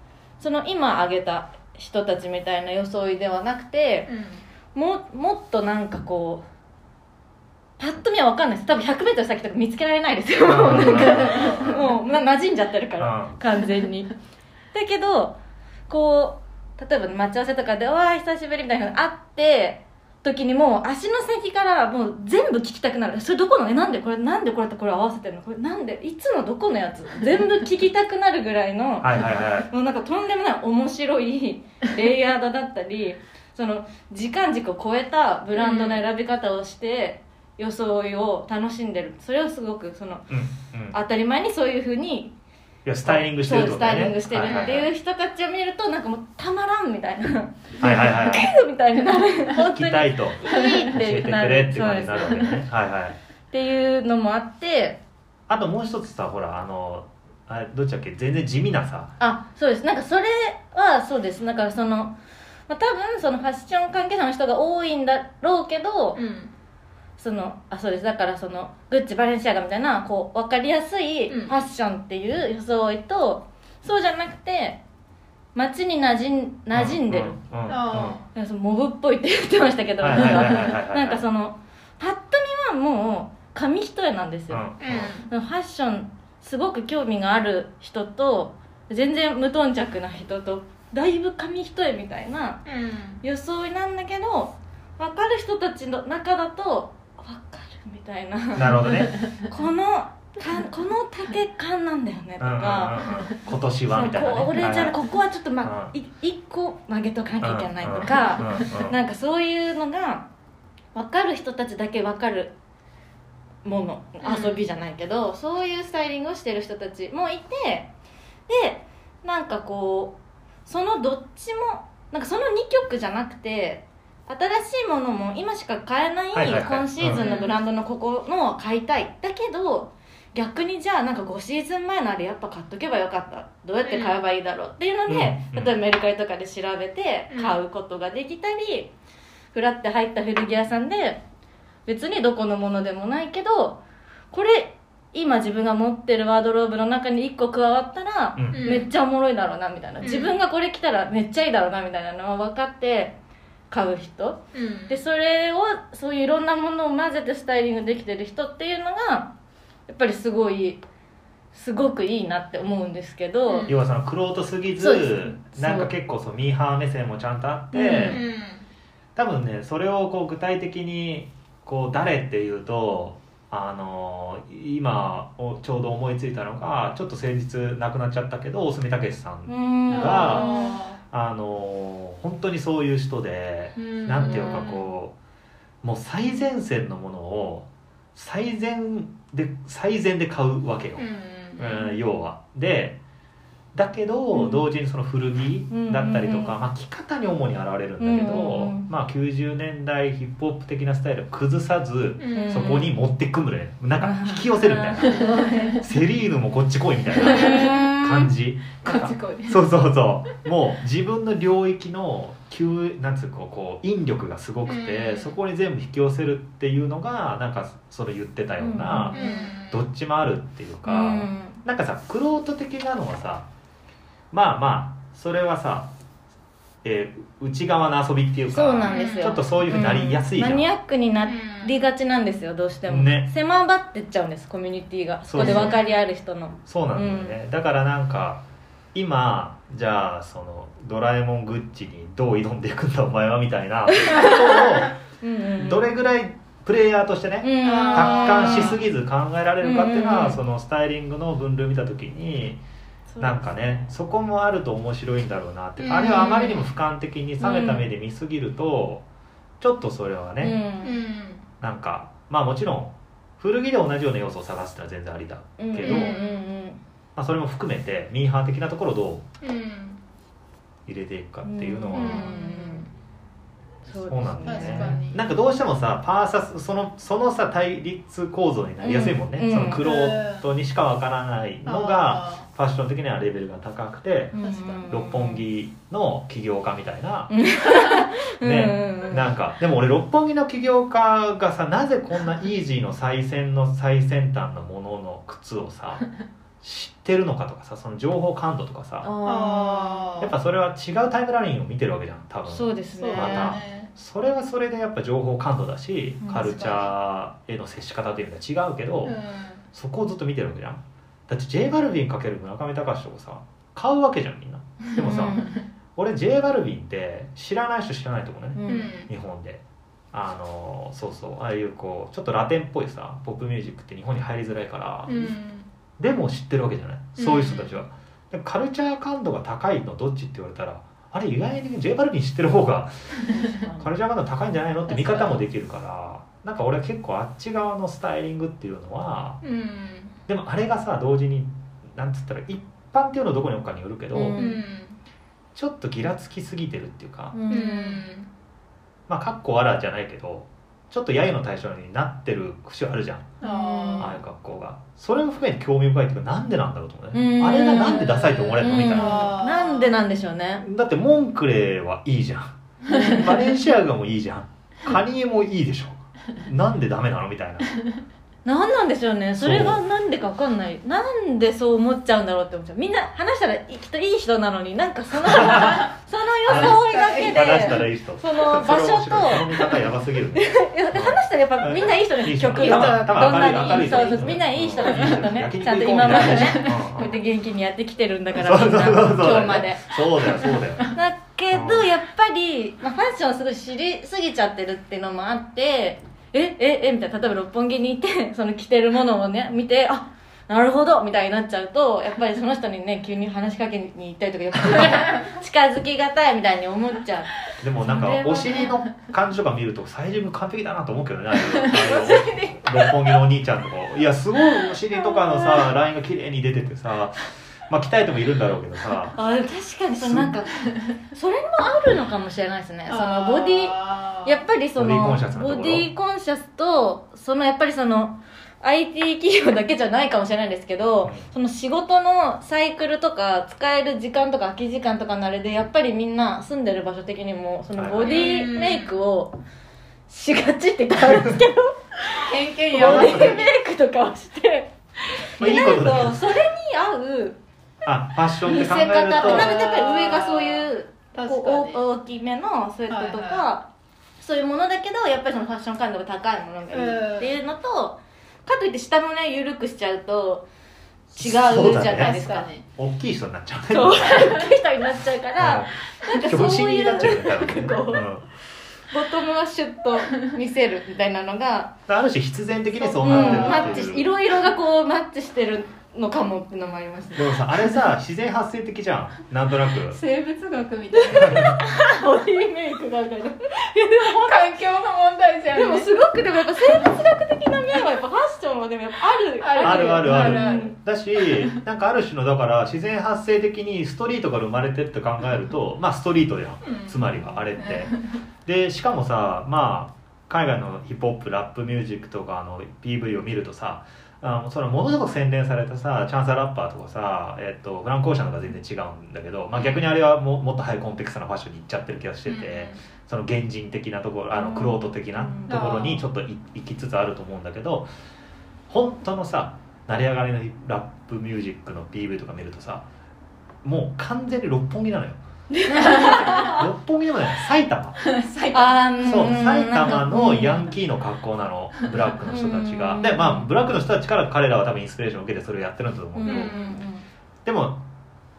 Speaker 3: その今挙げた人たちみたいな装いではなくてももっとなんかこうパッと見は分かんないです。多分 100m 先とか見つけられないですよ。もうなんかもうな馴染んじゃってるから
Speaker 1: うん。
Speaker 3: 完全に。だけどこう例えば待ち合わせとかで「わあ久しぶり」みたいなのがあって時にもう足の先からもう全部聞きたくなる「それどこのえなんでこれなんでこれとこれ合わせてるの？これなんで？いつのどこのやつ?」全部聞きたくなるぐらいのもうなんかとんでもない面白いレイヤードだったりその時間軸を超えたブランドの選び方をして装いを楽しんでる。それをすごくその
Speaker 1: うんうん。
Speaker 3: 当たり前にそういうふうに
Speaker 1: いやスタイリングしてるとね。
Speaker 3: スタイリングしてるっていう人たちを見るとなんかもうたまらんみたいな。
Speaker 1: はいはいはい。はい
Speaker 3: みたいになる。本
Speaker 1: 聞
Speaker 3: 当に。
Speaker 1: きたいと。
Speaker 3: いいっ
Speaker 1: 教えて
Speaker 3: なる
Speaker 1: れっていう
Speaker 3: そうです。
Speaker 1: 感じになるわけね。はいはい。
Speaker 3: っていうのもあって。
Speaker 1: あともう一つさほらあのあれどっちだっけ？全然地味なさ。
Speaker 3: あそうです。なんかそれはそうです。だからその、まあ、多分そのファッション関係者の人が多いんだろうけど、
Speaker 2: うん
Speaker 3: そのあそうです。だからそのグッチバレンシアガみたいなこう分かりやすい
Speaker 2: うん。
Speaker 3: ファッションっていう装いと、そうじゃなくて街に馴染ん馴染んでる、モブっぽいって言ってましたけどなんか。そのパッと見はもう紙一重なんですよ、
Speaker 1: うん。
Speaker 3: ファッションすごく興味がある人と全然無頓着な人とだいぶ紙一重みたいな
Speaker 2: うん。
Speaker 3: 装いなんだけど分かる人たちの中だと分かるみたいな。
Speaker 1: なるほどね。
Speaker 3: このかこの丈感なんだよねと
Speaker 1: うんうんうんうん。
Speaker 3: か、
Speaker 1: 今年はみたいなね。
Speaker 3: そうこじゃここはちょっと、ま
Speaker 1: う
Speaker 3: い一個曲げとかなきゃいけないとか、
Speaker 1: うんうんうん。
Speaker 3: なんかそういうのが分かる人たちだけ分かるもの
Speaker 2: うん。
Speaker 3: 遊びじゃないけど、そういうスタイリングをしてる人たちもいてでなんかこうそのどっちもなんかその2曲じゃなくて新しいものも今しか買えない
Speaker 1: はいはいはい。
Speaker 3: 今シーズンのブランドのここのを買いたい。だけど逆にじゃあなんか5シーズン前のあれやっぱ買っとけばよかった。どうやって買えばいいだろうっていうので、
Speaker 1: うん。うん。
Speaker 3: 例えばメルカリとかで調べて買うことができたり、フラって入った古着屋さんで別にどこのものでもないけどこれ今自分が持ってるワードローブの中に1個加わったら、
Speaker 1: うん
Speaker 2: うん。
Speaker 3: めっちゃおもろいだろうなみたいな、
Speaker 2: うん。
Speaker 3: 自分がこれ着たらめっちゃいいだろうなみたいなのは分かって買う人。
Speaker 2: うん。
Speaker 3: でそれをそういういろんなものを混ぜてスタイリングできてる人っていうのがやっぱりすごいすごくいいなって思うんですけど、
Speaker 2: うん。
Speaker 1: 要はその玄人すぎ
Speaker 3: そうで
Speaker 1: ず
Speaker 3: す。
Speaker 1: なんか結構そうミーハー目線もちゃんとあって、
Speaker 3: うん。
Speaker 2: うん
Speaker 1: 多分ねそれをこう具体的にこう誰っていうとあの今おちょうど思いついたのがちょっと先日亡くなっちゃったけど大隅武さんが
Speaker 2: あ
Speaker 1: あの本当にそういう人で、
Speaker 2: ーうん。
Speaker 1: なんていうかこうもう最前線のものを最善で最善で買うわけよ、
Speaker 2: うん。
Speaker 1: うん要は。でだけど、
Speaker 3: うん。
Speaker 1: 同時にその古着だったりとか、まあ、着方に主に現れるんだけど、まあ、90年代ヒップホップ的なスタイルを崩さず、
Speaker 2: うん。
Speaker 1: そこに持ってくむねなんか引き寄せるみたいな、セリーヌもこっち来いみたいな 感じ。そうそうそう。もう自分の領域の急なんつうかこう引力がすごくて、
Speaker 2: うん。
Speaker 1: そこに全部引き寄せるっていうのがなんかそれ言ってたような、
Speaker 2: うん。
Speaker 1: どっちもあるっていうか、
Speaker 3: うん。
Speaker 1: なんかさクロート的なのはさまあまあそれはさ、えー内側の遊びっていうか
Speaker 3: そうなんですよ。
Speaker 1: ちょっとそういうふうになりやすいじゃん、
Speaker 3: マニアックになりがちなんですよどうしても、
Speaker 1: ね。
Speaker 3: 狭まってっちゃうんですコミュニティが。そこで分かり合える人の。
Speaker 1: そうなんだよね、だからなんか今じゃあそのドラえもんグッチにどう挑んでいくんだお前はみたいな ことを
Speaker 3: うんうん。
Speaker 1: どれぐらいプレイヤーとしてね、
Speaker 3: うん。
Speaker 1: 達観しすぎず考えられるかっていうのは、
Speaker 3: うんうんうん。
Speaker 1: そのスタイリングの分類見た時になんかねそこもあると面白いんだろうなって、
Speaker 2: うん。
Speaker 1: あれはあまりにも俯瞰的に冷めた目で見すぎると、ちょっとそれは
Speaker 3: う
Speaker 1: ね、
Speaker 2: うん。ん
Speaker 1: なんかまあもちろん古着で同じような要素を探すってのは全然ありだけど、
Speaker 3: うん。うんうん
Speaker 1: まあ、それも含めてミーハー的なところをどう
Speaker 2: うん。
Speaker 1: 入れていくかっていうのは、
Speaker 3: うん
Speaker 1: そうなんだね。
Speaker 2: に。
Speaker 1: なんかどうしてもさパーサスそのそのさ対立構造になりやすいもんね、
Speaker 3: うん。
Speaker 1: そのクロートにしかわからないのが
Speaker 2: あ
Speaker 1: ファッション的にはレベルが高くて、六本木の起業家みたいな、
Speaker 3: うん。
Speaker 1: ね。なんかでも俺六本木の起業家がさなぜこんなイージーの最先の最先端のものの靴をさ 知ってるのかとかさその情報感度とかさやっぱそれは違うタイムラインを見てるわけじゃん多
Speaker 3: あ
Speaker 1: 分。
Speaker 3: そうですね。
Speaker 2: そうだよね
Speaker 1: それはそれでやっぱ情報感度だし、
Speaker 3: うん。
Speaker 1: カルチャーへの接し方という意味では違うけど、
Speaker 2: うん。
Speaker 1: そこをずっと見てるわけじゃんだって J バルビンかける村上隆とかさ買うわけじゃんみんな。でもさ、俺 J バルビンって知らない人知らないと思うね、
Speaker 3: うん。
Speaker 2: うん
Speaker 1: 日本で。あのそうそう。ああいうこうちょっとラテンっぽいさポップミュージックって日本に入りづらいから、
Speaker 2: うん。
Speaker 1: でも知ってるわけじゃない？そういう人たちは、でもカルチャー感度が高いのどっちって言われたらあれ意外に J バルビン知ってる方がカルチャー感度高いんじゃないの？って見方もできるから。なんか俺結構あっち側のスタイリングっていうのは
Speaker 2: うん
Speaker 1: でもあれがさ同時になんつったら一般っていうのをどこに置くかによるけど、
Speaker 3: うん。
Speaker 2: うん
Speaker 1: ちょっとギラつきすぎてるっていうか、
Speaker 3: う
Speaker 2: うん。ん
Speaker 1: まあかっこわらじゃないけどちょっと揶揄の対象になってる節はあるじゃん。ああいう格好が。それも含めて興味深いっていうかなんでなんだろうと思うね、
Speaker 3: うん。
Speaker 1: あれがなんでダサいと思われるのみたいな、
Speaker 3: なんでなんでしょうね。
Speaker 1: だってモンクレーはいいじゃん バレンシアガもいいじゃんカニエもいいでしょなんでダメなの？みたいな
Speaker 3: なんなんでしょうね。それがなんでか分かんない。なんでそう思っちゃうんだろうって思っちゃう。みんな話したらきっといい人なのになんかその その装いだけ
Speaker 1: 話したら
Speaker 3: で
Speaker 1: いい人。
Speaker 3: その場所と話したらやっぱみんないい人です
Speaker 1: いい人。
Speaker 3: 極
Speaker 1: 多分
Speaker 3: 論
Speaker 1: 多分
Speaker 3: どんなにそうそうみんないい人です
Speaker 1: うん
Speaker 3: ちゃんとねちゃんと今までね
Speaker 1: うん
Speaker 3: こうやって元気にやってきてるんだからみんな今日まで
Speaker 1: そうだよそうだよ。
Speaker 3: だけどやっぱり、まあ、ファッションをすごい知りすぎちゃってるっていうのもあってえええみたいな。例えば六本木にいて その着てるものをね見てあなるほどみたいになっちゃうとやっぱりその人にね急に話しかけに行ったりとか 近づきがたいみたいに思っちゃう。
Speaker 1: でもなんかお尻の感じとか見るとサイジング完璧だなと思うけどね 六本木のお兄ちゃんとか。いやすごいお尻とかのさラインが綺麗に出ててさまあ鍛えてもいるんだろうけどさ。
Speaker 3: あ確かにそのなんかそれもあるのかもしれないですね。そのボディやっぱりその
Speaker 1: ボディコンシャスなところ？
Speaker 3: ボディコンシャスとそのやっぱりその IT 企業だけじゃないかもしれないですけど、
Speaker 1: うん。
Speaker 3: その仕事のサイクルとか使える時間とか空き時間とかのあれでやっぱりみんな住んでる場所的にもそのボディメイクをしがちって言ったらあれですけど
Speaker 2: 偏見
Speaker 3: ボ
Speaker 2: や。ばい
Speaker 3: ディメイクとかをして
Speaker 1: まあいい
Speaker 3: な
Speaker 1: ことだけど。
Speaker 3: いとそれに合う
Speaker 1: あファッション
Speaker 3: 見せ
Speaker 1: って考えると。
Speaker 3: 方ってなるとやっぱり上がそういう
Speaker 2: 確
Speaker 3: こう大大きめのスウェットとか、
Speaker 2: はいは
Speaker 3: そういうものだけどやっぱりそのファッション感度が高いものがいいっていうのと、かといって下もね緩くしちゃうと違うじゃないですか。
Speaker 2: 確かに
Speaker 1: 大きい人になっちゃうね。
Speaker 3: そう。大きい人になっちゃうから、なんか
Speaker 1: うん
Speaker 3: そういう
Speaker 1: になっちゃう
Speaker 3: こう
Speaker 1: うん
Speaker 3: ボトムはシュッと見せるみたいなのが、
Speaker 1: ある種必然的にそう
Speaker 3: うん
Speaker 1: なってる
Speaker 3: マッチ
Speaker 1: いう
Speaker 3: 色々がこうマッチしてるのかもってのもありますね
Speaker 1: でもさあれさ自然発生的じゃん。なんとなく。
Speaker 2: 生物学みたいな。
Speaker 3: ボディメイクがみたいな
Speaker 2: 環境の問題じゃんね。
Speaker 3: でもすごくでもやっぱ生物学的な面はやっぱファッションはでもやっぱある。
Speaker 2: ある。
Speaker 1: あるあるある。だしなんかある種のだから自然発生的にストリートから生まれてって考えるとまあストリートじゃん。
Speaker 2: うん。
Speaker 1: つまりはあれって。でしかもさまあ海外のヒップホップラップミュージックとかの PV を見るとさあのそのものすごく洗練されたさチャンサーラッパーとかさ、えっとフランク・オーシャンとか全然違うんだけど、まあ、逆にあれはももっとハイコンテクストなファッションに行っちゃってる気がしてて、その原人的なところあの
Speaker 3: うん
Speaker 1: クロート的なところにちょっとい行きつつあると思うんだけど本当のさ成り上がりのラップミュージックの PV とか見るとさもう完全に六本木なのよ 六本木でもない埼玉。
Speaker 2: 最
Speaker 3: あー
Speaker 1: そう
Speaker 3: うん
Speaker 1: 埼玉のヤン
Speaker 3: キ
Speaker 1: キーの格好なのブラックの人たちが。
Speaker 3: うん。
Speaker 1: でまあブラックの人たちから彼らは多分インスピレーションを受けてそれをやってるんだと思うけど、でも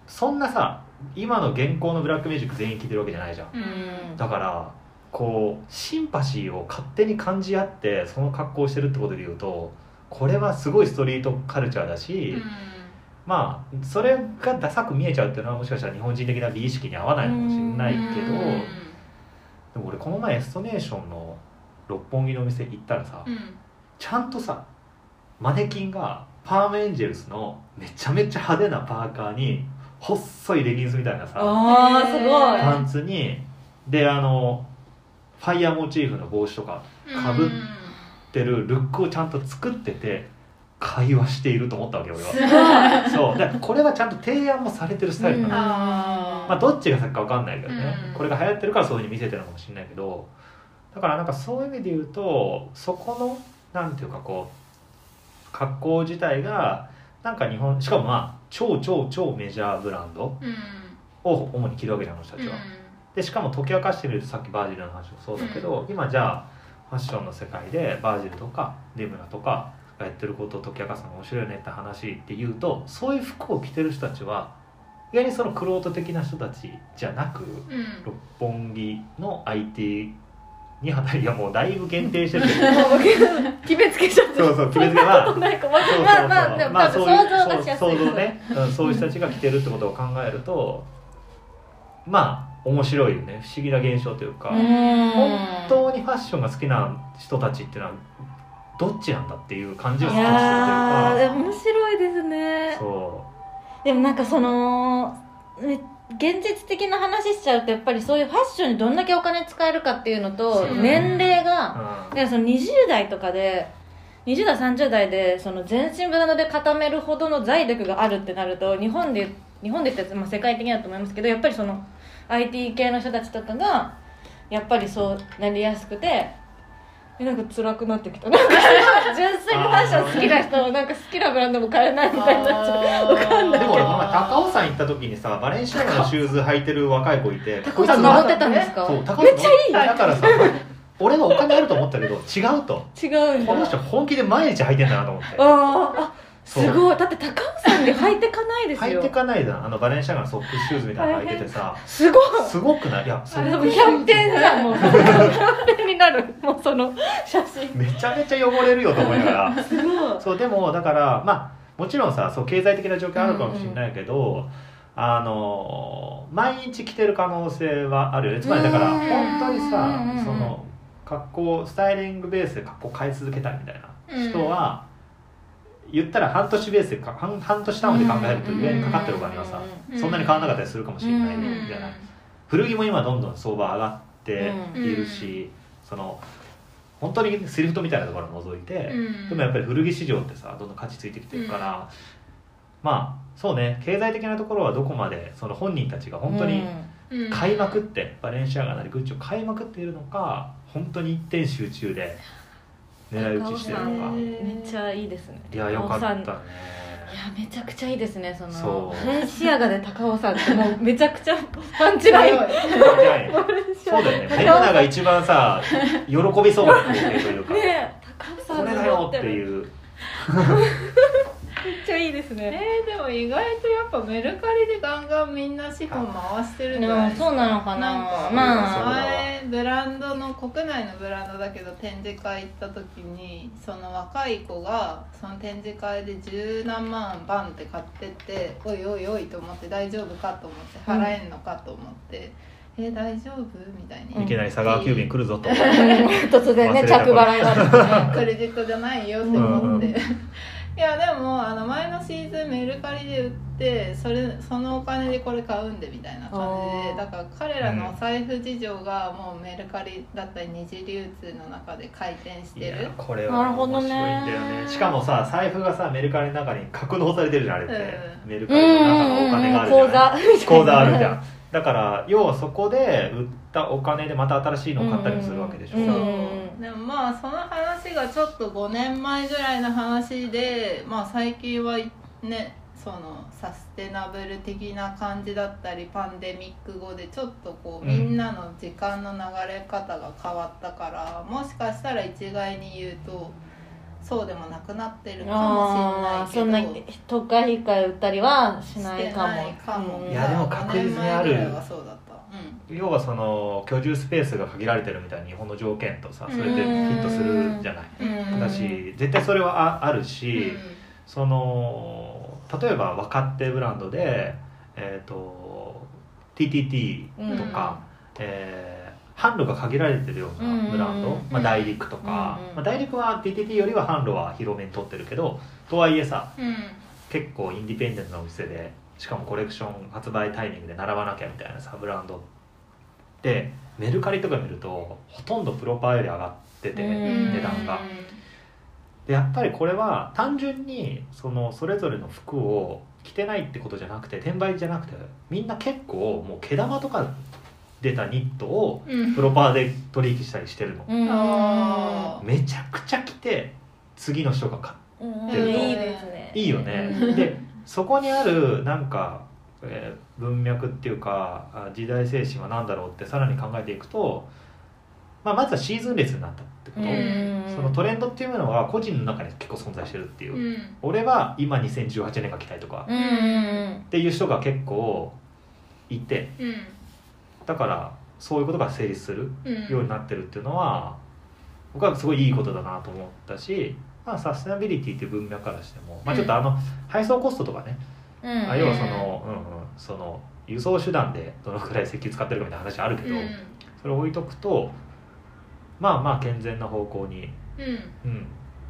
Speaker 1: そんなさ今の現行のブラックミュージック全員聴いてるわけじゃないじゃん。
Speaker 3: うん。
Speaker 1: だからこうシンパシーを勝手に感じ合ってその格好をしてるってことでいうとこれはすごいストリートカルチャーだし、まあそれがダサく見えちゃうっていうのはもしかしたら日本人的な美意識に合わないかもしれないけど、
Speaker 3: うん。
Speaker 1: でも俺この前エストネーションの六本木のお店行ったらさ、
Speaker 2: うん。
Speaker 1: ちゃんとさマネキンがパームエンジェルスのめちゃめちゃ派手なパーカーに細いレギンスみたいなさ
Speaker 3: ああすごい。
Speaker 1: パンツにであのファイヤーモチーフの帽子とかかぶってるルックをちゃんと作ってて会話していると思ったわけよ俺
Speaker 3: す
Speaker 1: はそう。でこれはちゃんと提案もされてるスタイルな。の、
Speaker 2: あー。
Speaker 1: まあ、どっちが先か分かんないけどね、
Speaker 2: うん。
Speaker 1: これが流行ってるからそういうふうに見せてるのかもしれないけど。だからなんかそういう意味で言うとそこのなんていうかこう格好自体がなんか日本しかもまあ超超超メジャーブランド
Speaker 2: うん。
Speaker 1: を主に着るわけじゃんあの人たちは。でしかも解き明かしてみるとさっきバージルの話もそうだけど、今じゃあファッションの世界でバージルとかデムラとかがやってることを解き明かすのが面白いよねって話っていうとそういう服を着てる人たちは意外にそのクロート的な人たちじゃなく
Speaker 2: うん。
Speaker 1: 六本木の IT に働いやもうだいぶ限定してる
Speaker 3: 決めつけちゃって
Speaker 1: そうそう決めつけは
Speaker 3: まあまあでも多分
Speaker 1: まあそうそう想像ね、うん、そういう人たちが着てるってことを考えるとまあ面白いよね。不思議な現象というか、
Speaker 3: うん。
Speaker 1: 本当にファッションが好きな人たちっていうのはどっちなんだっていう感じをするというか。
Speaker 3: も面白いですね。
Speaker 1: そ
Speaker 3: でもなんかそのね現実的な話しちゃうとやっぱりそういうファッションにどんだけお金使えるかっていうのと
Speaker 2: うん
Speaker 3: 年齢
Speaker 1: う、
Speaker 3: が
Speaker 1: うん。
Speaker 3: その20代とかで20代30代でその全身ブランドで固めるほどの財力があるってなると日本で日本でって、まあ、世界的だと思いますけどやっぱりその IT 系の人たちとかがやっぱりそうなりやすくてえなんか辛くなってきた。なんか 純粋にファッション好きな人はなんか好きなブランドも買えないみたいになっちゃう。わかんない。
Speaker 1: でも俺この前高尾山行った時にさバレンシアガのシューズ履いてる若い子いて
Speaker 3: 高尾山登ってたんですか？
Speaker 1: そう高尾山
Speaker 3: めっちゃいい。
Speaker 1: だからさ俺はお金あると思ったけど違うと。
Speaker 3: 違う
Speaker 1: この人本気で毎日履いてんだなと思って。
Speaker 3: あー。あすごい。だって高尾山で履いてかないですよ。
Speaker 1: 履いてかないじゃん。あのバレンシアガのソックスシューズみたいなの履いててさ。
Speaker 3: すごい。
Speaker 1: すごくない？いやソ
Speaker 3: あで
Speaker 1: ックス
Speaker 3: もキャンペーンじゃんもうキャンペーンになるもうその写真
Speaker 1: めちゃめちゃ汚れるよと思いながら
Speaker 3: すごい
Speaker 1: そうでもだからまあもちろんさそう経済的な状況あるかもしれないけど、あの毎日着てる可能性はあるよねつまりだから
Speaker 3: うん
Speaker 1: 本当にさ
Speaker 3: うん
Speaker 1: その格好スタイリングベースで格好変え続けたいみたいな人は、言ったら半年ベースでか半半年単位で考えると意外にかかってるお金はさ、
Speaker 2: うん。
Speaker 1: そんなに変わらなかったりするかもしれない
Speaker 3: うん。
Speaker 1: じゃな。い、古着も今どんどん相場上がっているし、その本当にスリフトみたいなところを除いて、
Speaker 2: うん。
Speaker 1: でもやっぱり古着市場ってさどんどん価値ついてきてるから、まあそうね。経済的なところはどこまでその本人たちが本当に
Speaker 2: うん。
Speaker 1: 買いまくって、バレンシアガなりグッチを買いまくっているのか本当に一点集中で狙い撃ちしてるの
Speaker 3: めっちゃいいですね。
Speaker 1: いやよかった
Speaker 3: いやめちゃくちゃいいですねその。バレンシアガで高尾さんってもうめちゃくちゃパンチがいい
Speaker 2: 強い
Speaker 1: そうだよね。メモナが一番さ喜びそうな光景というか、
Speaker 3: ねえ高尾さん
Speaker 1: これだよっていう。
Speaker 3: めっちゃいいですね。
Speaker 2: えー、でも意外とやっぱメルカリでガンガンみんな資本回してるんじゃないですか。
Speaker 3: そうなのかな。
Speaker 2: なんか
Speaker 3: まあ
Speaker 2: 前ブランドの国内のブランドだけど展示会行った時にその若い子がその展示会で十何万バンって買ってっておいおいおいと思って大丈夫かと思って払えんのかと思って、え大丈夫みたいに。
Speaker 1: いきなり佐川急便来るぞと。
Speaker 3: 突然ね着払いがある
Speaker 2: クレジットじゃないよって思って、
Speaker 1: うん
Speaker 2: いやでもあの前のシーズンメルカリで売ってそれそのお金でこれ買うんでみたいな感じでだから彼らのお財布事情がもうメルカリだったり二次流通の中で回転し
Speaker 1: いや
Speaker 2: てる
Speaker 1: これは面白いん
Speaker 3: ね
Speaker 1: だよね。しかもさ財布がさメルカリの中に格納されてるじゃんあれって、
Speaker 2: う
Speaker 1: メルカリの中のお金があるじゃ
Speaker 3: 口
Speaker 1: ん。
Speaker 3: 座みたいな
Speaker 1: 口座あるじゃんだから要はそこで売ったお金でまた新しいのを買ったりもするわけでしょ、
Speaker 3: うん
Speaker 2: そうでもまあその話がちょっと5年前ぐらいの話でまあ最近はねそのサステナブル的な感じだったりパンデミック後でちょっとこう
Speaker 1: うん
Speaker 2: みんなの時間の流れ方が変わったから、もしかしたら一概に言うとそうでもなくなってるか
Speaker 3: あ
Speaker 2: もしれ
Speaker 3: ーそんな
Speaker 2: ないけど
Speaker 3: 特価引っかえ売ったりはしないかも。
Speaker 2: かも
Speaker 3: うん。
Speaker 1: いやでも確実にある。
Speaker 2: 5年前ぐらいはそうだった
Speaker 1: 要はその居住スペースが限られてるみたいな日本の条件とさそれでフィットするじゃない。
Speaker 2: うん。
Speaker 1: だし絶対それはあある
Speaker 2: うん。
Speaker 1: し、その例えば若手ブランドで、えー、と TTT とか、えー販路が限られてるようなブランド、
Speaker 3: うん。
Speaker 1: まあ、大陸とか、
Speaker 3: うん
Speaker 1: まあ、大陸は TTT よりは販路は広めに取ってるけどとはいえさ
Speaker 2: うん。
Speaker 1: 結構インディペンデントなお店でしかもコレクション発売タイミングで並ばなきゃみたいなさブランドでメルカリとか見るとほとんどプロパーより上がってて、
Speaker 3: うん。
Speaker 1: 値段が。でやっぱりこれは単純にそのそれぞれの服を着てないってことじゃなくて転売じゃなくてみんな結構もう毛玉とか出たニットを
Speaker 2: うん。
Speaker 1: プロパーで取引したりしてるの、
Speaker 3: うん。
Speaker 2: あ
Speaker 1: めちゃくちゃ着て次の人が買っ
Speaker 3: うん
Speaker 1: てるの。
Speaker 3: いいですね。
Speaker 1: いいよね、
Speaker 3: うん。
Speaker 1: でそこにあるなんか、えー文脈っていうかあ時代精神は何だろうってさらに考えていくと、まあ、まずはシーズンレスになったってこと、
Speaker 2: うん。
Speaker 1: そのトレンドっていうのは個人の中に結構存在してるっていう、
Speaker 2: うん。
Speaker 1: 俺は今2018年が着たいとか。
Speaker 3: うんうん。
Speaker 1: っていう人が結構いて。
Speaker 2: うん
Speaker 1: だからそういうことが成立する
Speaker 2: うん。
Speaker 1: ようになってるっていうのは僕はすごいいいことだなと思ったし、まあ、サステナビリティっていう文脈からしても、まあ、ちょっとあの配送コストとかね、
Speaker 3: うん。
Speaker 1: あ要はその,、うんうん、その輸送手段でどのくらい石油使ってるかみたいな話あるけど、
Speaker 2: うん。
Speaker 1: それを置いとくとまあまあ健全な方向に、
Speaker 2: うん。
Speaker 1: うん、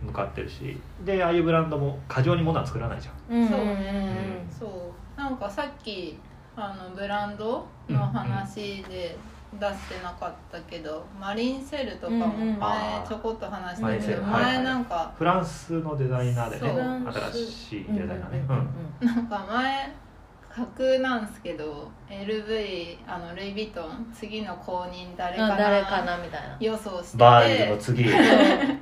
Speaker 1: 向かってるしでああいうブランドも過剰に物は作らないじゃん。
Speaker 3: うん。
Speaker 2: そう
Speaker 1: ね。
Speaker 2: そう。なんかさっきあのブランドの話で出してなかったけど、マリンセルとかも前ちょこっと話したけど、前なんか
Speaker 1: フランスのデザイナーで
Speaker 2: そう。
Speaker 1: ね新しいデザイナーね、うん。
Speaker 2: なんか前架空なんですけど LV あのルイ・ヴィトン次の公認誰かな
Speaker 3: 誰かなみたいな。
Speaker 2: 予想してて。
Speaker 1: バーリルの次。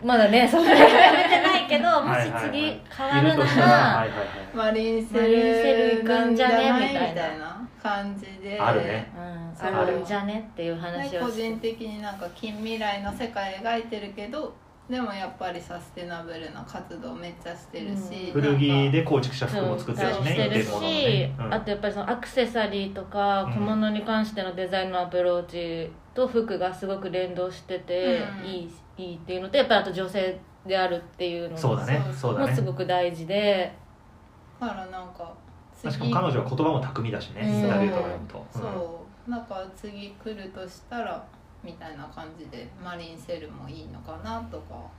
Speaker 3: まだね それやめてないけどもし次変わるな
Speaker 1: ら
Speaker 2: マリンセ
Speaker 3: マリンセル
Speaker 2: ル
Speaker 3: 行くんじゃねみたいな
Speaker 2: 感じで。
Speaker 1: あるね。
Speaker 3: うんある。んじゃねっていう
Speaker 2: で
Speaker 3: 話を
Speaker 2: 個人的になんか近未来の世界描いてるけどでもやっぱりサステナブルな活動めっちゃしてるし、
Speaker 3: うん。
Speaker 1: 古着で構築した服も作ってるしね
Speaker 3: してるし、
Speaker 1: ね、うん。
Speaker 3: あとやっぱりそのアクセサリーとか
Speaker 1: うん。
Speaker 3: 小物に関してのデザインのアプローチと服がすごく連動してて、
Speaker 2: うん。
Speaker 3: いいいいっていうのとやっぱりあと女性であるっていうの
Speaker 1: そうだね。
Speaker 2: そう
Speaker 1: そうだね。
Speaker 3: もすごく大事で、
Speaker 2: だからなんか
Speaker 1: しかも彼女は言葉も巧みだしね
Speaker 3: うん。
Speaker 1: インタビューとか読むと、
Speaker 2: そう、
Speaker 1: うん。
Speaker 2: なんか次来るとしたらみたいな感じでマリンセルもいいのかなとか思っ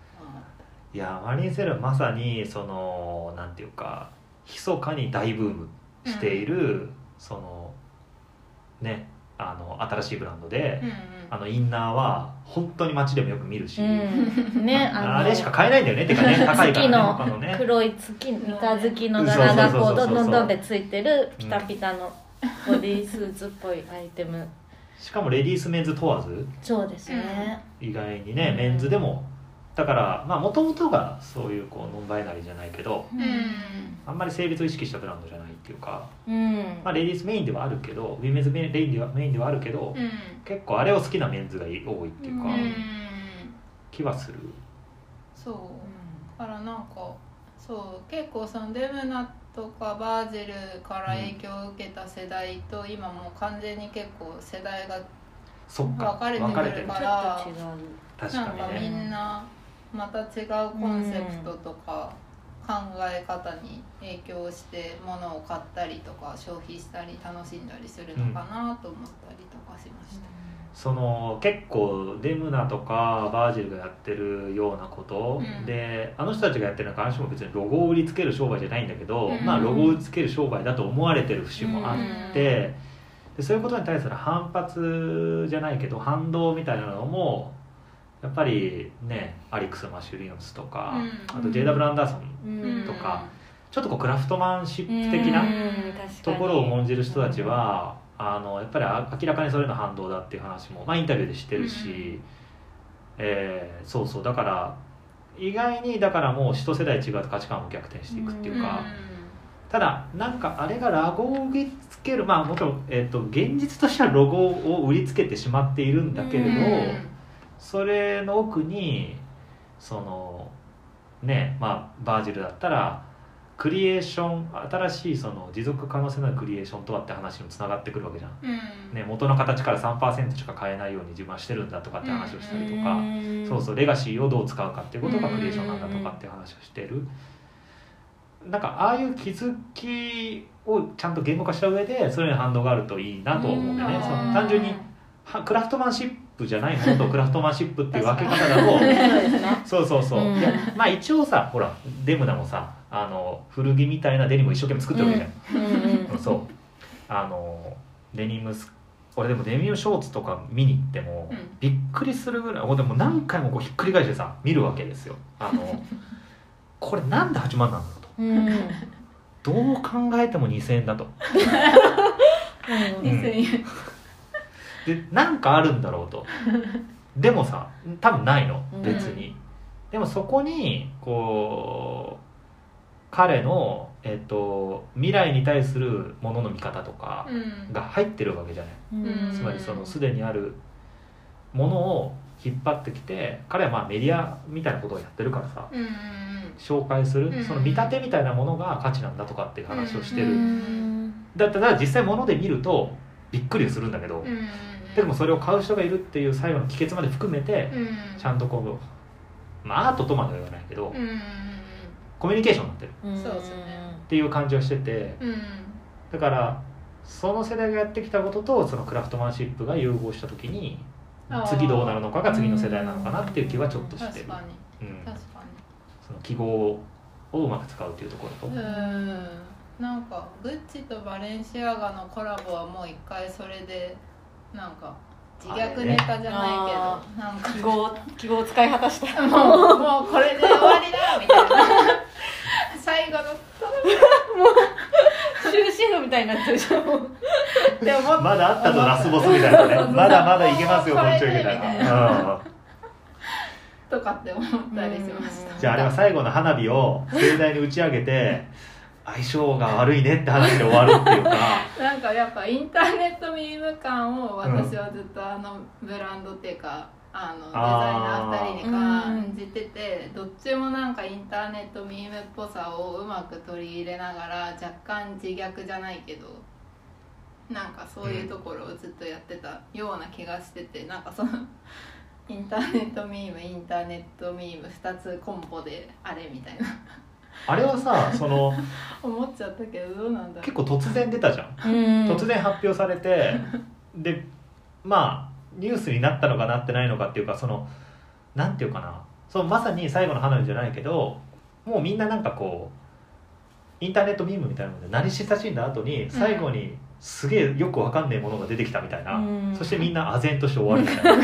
Speaker 2: て。
Speaker 1: いやマリンセルはまさにそのなんていうか密かに大ブームしている、そのねあの新しいブランドで、
Speaker 2: うん
Speaker 1: あのインナーは本当に街でもよく見るし、
Speaker 3: うん、ねの
Speaker 1: あれしか買えないんだよねってかね 高いからね他のね。
Speaker 3: 黒い月三日月の柄がこうどんどんどんでついてるピタピタのボディースーツっぽいアイテム
Speaker 1: しかもレディースメンズ問わず
Speaker 3: そうですね、
Speaker 1: 意外にね、
Speaker 3: うん
Speaker 1: メンズでもだからまあもともとがそういうこうノンバイナリーじゃないけど
Speaker 2: うん。
Speaker 1: あんまり性別を意識したブランドじゃないっていうか、
Speaker 3: うん。
Speaker 1: まあ、レディースメインではあるけどウィメンズメインレインではメインではあるけど、
Speaker 2: うん。
Speaker 1: 結構あれを好きなメンズが多いっていうか、
Speaker 2: うん。
Speaker 1: 気はする。
Speaker 2: そう。だからなんかそう結構そのデムナとかバージルから影響を受けた世代と、今もう完全に結構世代が
Speaker 1: そっか。
Speaker 2: 分かれてくる
Speaker 1: 分かれてる
Speaker 2: か
Speaker 3: ちょっと違う。
Speaker 1: 確
Speaker 2: なんかみんなまた違うコンセプトとか考え方に影響して物を買ったりとか消費したり楽しんだりするのかなと思ったりとかしました。
Speaker 1: その結構デムナとかバージルがやってるようなこと、
Speaker 2: うん。
Speaker 1: であの人たちがやってるのは必ずしも別にロゴを売りつける商売じゃないんだけど、
Speaker 2: うん。
Speaker 1: まあロゴを売りつける商売だと思われてる節もあって、でそういうことに対する反発じゃないけど反動みたいなのもやっぱりねアリックス・マシュリオンスとか、
Speaker 2: うん。
Speaker 1: あとジェイダ・ブランダーソン
Speaker 3: うん。
Speaker 1: とかちょっとこうクラフトマンシップ的なところを重んじる人たちは、あのやっぱりあ明らかにそれの反動だっていう話も、まあ、インタビューで知ってるし、えーそうそう。だから意外にだからもう一世代違うと価値観も逆転していくっていうか、ただなんかあれがラゴを売りつけるまあもちろん、えー、と現実としてはロゴを売りつけてしまっているんだけれど、
Speaker 3: うん
Speaker 1: それの奥にそのねまあバージルだったらクリエーション新しいその持続可能性のクリエーションとはって話にもつながってくるわけじゃん、
Speaker 2: うん。
Speaker 1: ね、元の形から3%しか変えないように自分はしてるんだとかって話をしたりとか、そうそうレガシーをどう使うかっていうことがクリエーションなんだとかって話をしてる。なんかああいう気づきをちゃんと言語化した上でそれに反応があるといいなと思うんでね。
Speaker 2: うん。
Speaker 1: その単純にはクラフトマンシップじゃないものとクラフトマンシップっていう分け方だと
Speaker 3: そう
Speaker 1: そうそうそう、
Speaker 3: うん。
Speaker 1: いやまあ一応さほらデムナもさあの古着みたいなデニムを一生懸命作ってるわけじゃん、
Speaker 3: うんうん
Speaker 1: そう。あのデニムス俺でもデニムショーツとか見に行っても、
Speaker 2: うん。
Speaker 1: びっくりするぐらい俺でも何回もこうひっくり返してさ見るわけですよ。あの これなんで8万なんだろうと。
Speaker 3: うん。
Speaker 1: どう考えても2000円だと。
Speaker 3: うん
Speaker 2: 2000円
Speaker 1: でなんかあるんだろうと。でもさ多分ないの。
Speaker 3: うん。
Speaker 1: 別に、でもそこにこう彼の、えっと、未来に対するものの見方とか
Speaker 2: うん。
Speaker 1: が入ってるわけじゃない、
Speaker 3: うん。
Speaker 1: つまりそのすでにあるものを引っ張ってきて彼はまあメディアみたいなことをやってるからさ
Speaker 2: うん。
Speaker 1: 紹介する
Speaker 2: うん。
Speaker 1: その見立てみたいなものが価値なんだとかっていう話をして
Speaker 3: う
Speaker 1: る
Speaker 3: ん。
Speaker 1: だったら実際物で見るとびっくりするんだけど
Speaker 2: うんうん
Speaker 1: でもそれを買う人がいるっていう最後の帰結まで含めて
Speaker 2: うん。
Speaker 1: ちゃんとこうまあアートとまでは言わないけど
Speaker 2: うんうん
Speaker 1: コミュニケーションになってる。
Speaker 3: うん。
Speaker 2: そうですね。
Speaker 1: っていう感じはしてて。
Speaker 2: うん。うん
Speaker 1: だからその世代がやってきたこととそのクラフトマンシップが融合した時に
Speaker 2: あー。
Speaker 1: 次どうなるのかが次の世代なのかなっていう気はちょっとしてる。
Speaker 2: 確かに。
Speaker 1: うん。
Speaker 2: 確か
Speaker 1: その記号をうまく使うっていうところと。
Speaker 2: にうん。なんかグッチとバレンシアガのコラボはもう一回それでなんか自虐ネタじゃない
Speaker 3: あ
Speaker 2: けどなんか。
Speaker 3: 記号記号を使い果たした
Speaker 2: もうもうこれで終わりだみたいな。最後の
Speaker 3: 終止符みたいになってるじゃん
Speaker 2: って思っ
Speaker 1: まだあったぞラスボスみたいなね。まだまだいけますよもうちょいみたいな、うん。
Speaker 2: とかって思ったりしました
Speaker 1: じゃああれは最後の花火を盛大に打ち上げて相性が悪いねって話で終わるっていうか。
Speaker 2: なんかやっぱインターネットミーム感を私はずっとあのブランドっていうかあのデザイナー2人に感じててどっちもなんかインターネットミームっぽさをうまく取り入れながら若干自虐じゃないけどなんかそういうところをずっとやってたような気がしててなんかそのインターネットミームインターネットミーム2つコンボであれみたいな
Speaker 1: あれはさその
Speaker 2: 思っちゃったけどどうなんだろ
Speaker 1: 結構突然出たじゃん。
Speaker 3: うん。
Speaker 1: 突然発表されてでまあニュースになったのかなってないのかっていうかそのなんていうかな。そうまさに最後の花火じゃないけどもうみんななんかこうインターネットミームみたいなので慣れ親しんだ後に最後にすげえよくわかんないものが出てきたみたいな、
Speaker 3: うん。
Speaker 1: そしてみんな唖然として終わるみたい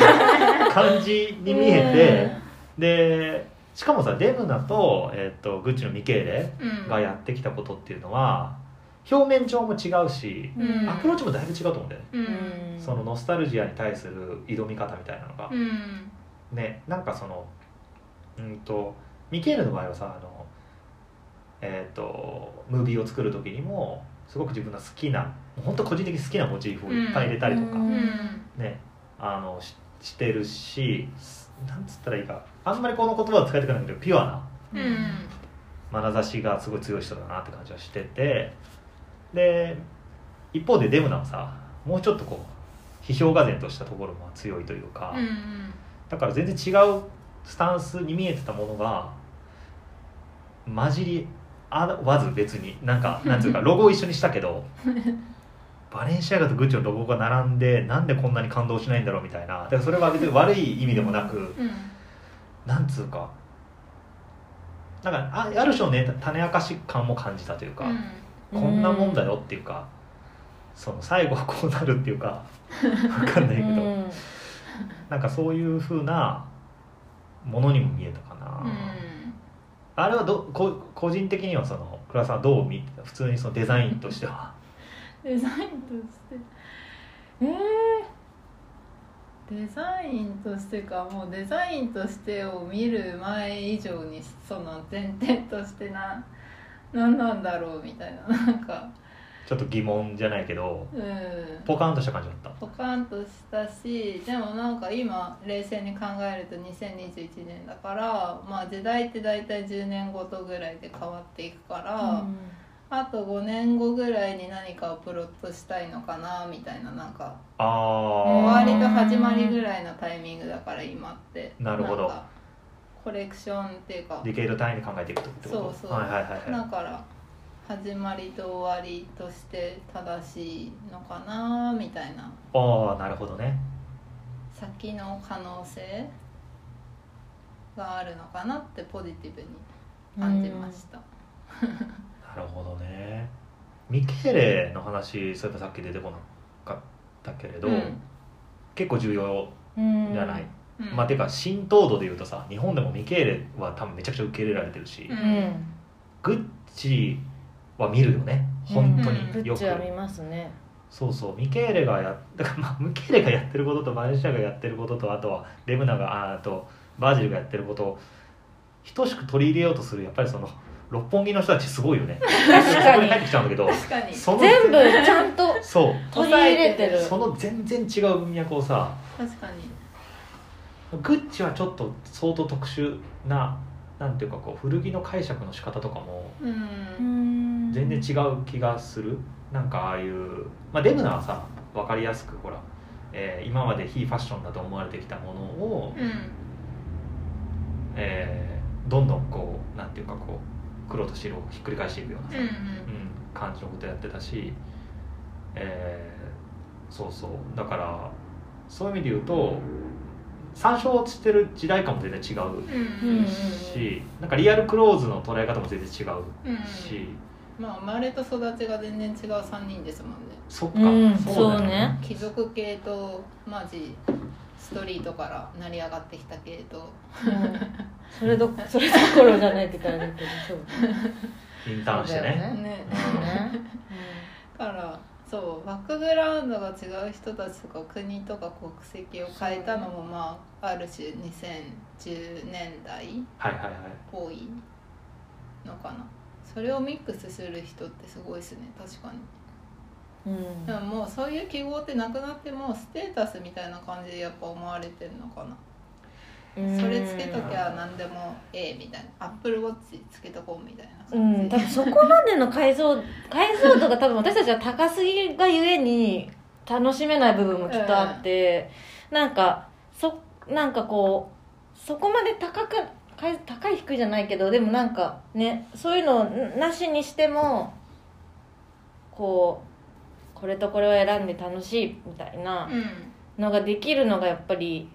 Speaker 1: な感じに見えて、でしかもさデムナと,、えっとグッチのミケーレ
Speaker 2: うん。
Speaker 1: がやってきたことっていうのは表面上も違うし、
Speaker 2: うん。
Speaker 1: アプローチもだいぶ違うと思うんだよね、
Speaker 2: うん。
Speaker 1: そのノスタルジアに対する挑み方みたいなのが、
Speaker 2: うん。
Speaker 1: ねなんかそのうんとミケーレの場合はさあのえっ、とムービーを作る時にもすごく自分の好きな本当個人的に好きなモチーフをいっぱい入れたりとか、
Speaker 3: うん
Speaker 2: うん。
Speaker 1: ねあのししてるしなんつったらいいかあんまりこの言葉を使いたくないけどピュアな。
Speaker 2: うん。
Speaker 1: 眼差しがすごい強い人だなって感じはしてて。で一方でデムナはさもうちょっとこう批評が然としたところも強いというか、
Speaker 2: うん
Speaker 1: だから全然違うスタンスに見えてたものが混じり合わず別になんかなんつうかロゴを一緒にしたけど バレンシアガとグッチのロゴが並んでなんでこんなに感動しないんだろうみたいな。だからそれは別に悪い意味でもなく
Speaker 2: うん
Speaker 1: なんつうかなんかあある種のね種明かし感も感じたというか、こんなもんだよっていうかその最後はこうなるっていうかわかんないけど、
Speaker 3: うん。
Speaker 1: なんかそういうふうなものにも見えたかな、
Speaker 2: うん。
Speaker 1: あれはどこ個人的にはその倉田さんはどう見て普通にそのデザインとしては？
Speaker 2: デザインとして？えー、デザインとしてかもうデザインとしてを見る前以上にその前提としてな何なんだろうみたいななんか。
Speaker 1: ちょっと疑問じゃないけど
Speaker 2: うん。
Speaker 1: ポカンとした感じだった？
Speaker 2: ポカンとしたしでもなんか今冷静に考えると2021年だからまあ時代って大体10年ごとぐらいで変わっていくから、あと5年後ぐらいに何かをプロットしたいのかなみたいななんか
Speaker 1: あ
Speaker 2: 終わりと始まりぐらいのタイミングだから今って
Speaker 1: なるほど。
Speaker 2: コレクションっていうか
Speaker 1: あディケイド単位で考えていくってこと？
Speaker 2: そうそう。
Speaker 1: はいはいはいはい。
Speaker 2: だから始まりと終わりとして正しいのかなみたいな。
Speaker 1: ああなるほどね。
Speaker 2: 先の可能性があるのかなってポジティブに感じました、
Speaker 1: なるほどね。ミケーレの話そういえばさっき出てこなかったけれど、
Speaker 2: うん。
Speaker 1: 結構重要
Speaker 3: うん
Speaker 1: じゃない、
Speaker 2: うん。
Speaker 1: まあてか浸透度でいうとさ日本でもミケーレは多分めちゃくちゃ受け入れられてるし、
Speaker 2: うん。
Speaker 3: うん
Speaker 1: グッチは見るよね本当
Speaker 3: グ
Speaker 1: によく、
Speaker 3: ッチは見ますね。
Speaker 1: そうそうミケーレがや だからまあミケーレがやってることとバレンシアがやってることとあとはレムナがああとバージルがやってることを等しく取り入れようとするやっぱりその六本木の人たちすごいよね。
Speaker 3: 確かに。
Speaker 1: そこに入ってきちゃうんだけど
Speaker 2: 確かに。
Speaker 1: その
Speaker 3: 全部ちゃんと
Speaker 1: そう。
Speaker 3: 取り入れてる。
Speaker 1: その全然違う文脈をさ
Speaker 2: 確かに。
Speaker 1: グッチはちょっと相当特殊ななんていうかこう古着の解釈の仕方とかも
Speaker 2: うん。
Speaker 1: 全然違う気がする。なんかああいう、まあ、デムナはさ分かりやすくほら、えー今まで非ファッションだと思われてきたものを、
Speaker 2: うん。
Speaker 1: えーどんどんこうなんていうかこう黒と白をひっくり返していくようなさ、
Speaker 2: うん
Speaker 1: うん。感じのことやってたし、えーそうそう。だからそういう意味で言うと参照してる時代感も全然違う
Speaker 2: うんうん
Speaker 1: し、なんかリアルクローズの捉え方も全然違う
Speaker 2: うん。
Speaker 1: し、
Speaker 2: まあ生まれと育ちが全然違う3人ですもんね。
Speaker 1: そっか、
Speaker 3: うんそうね。
Speaker 2: 貴族系とマジストリートから成り上がってきた系と。
Speaker 3: うん それどそれどころじゃないって言ったらだけどそう。
Speaker 1: インターンしてね。
Speaker 2: ね。
Speaker 3: ね。
Speaker 2: だからそうバックグラウンドが違う人たちとか国とか国籍を変えたのもまあある種2010年代っ
Speaker 1: はいはいはい。
Speaker 2: ぽいのかな。それをミックスする人ってすごいですね確かに。
Speaker 3: うん。
Speaker 2: でももうそういう記号ってなくなってもうステータスみたいな感じでやっぱ思われてるのかな。
Speaker 3: うん
Speaker 2: それつけときゃ何でもええみたいな。アップルウォッチつけとこうみたいな。
Speaker 3: うん、多分そこまでの解像解像度が多分私たちは高すぎがゆえに楽しめない部分もきっとあって、なんかそなんかこうそこまで高く高い低いじゃないけどでもなんかねそういうのをなしにしてもこうこれとこれを選んで楽しいみたいな
Speaker 2: うん。
Speaker 3: のができるのがやっぱり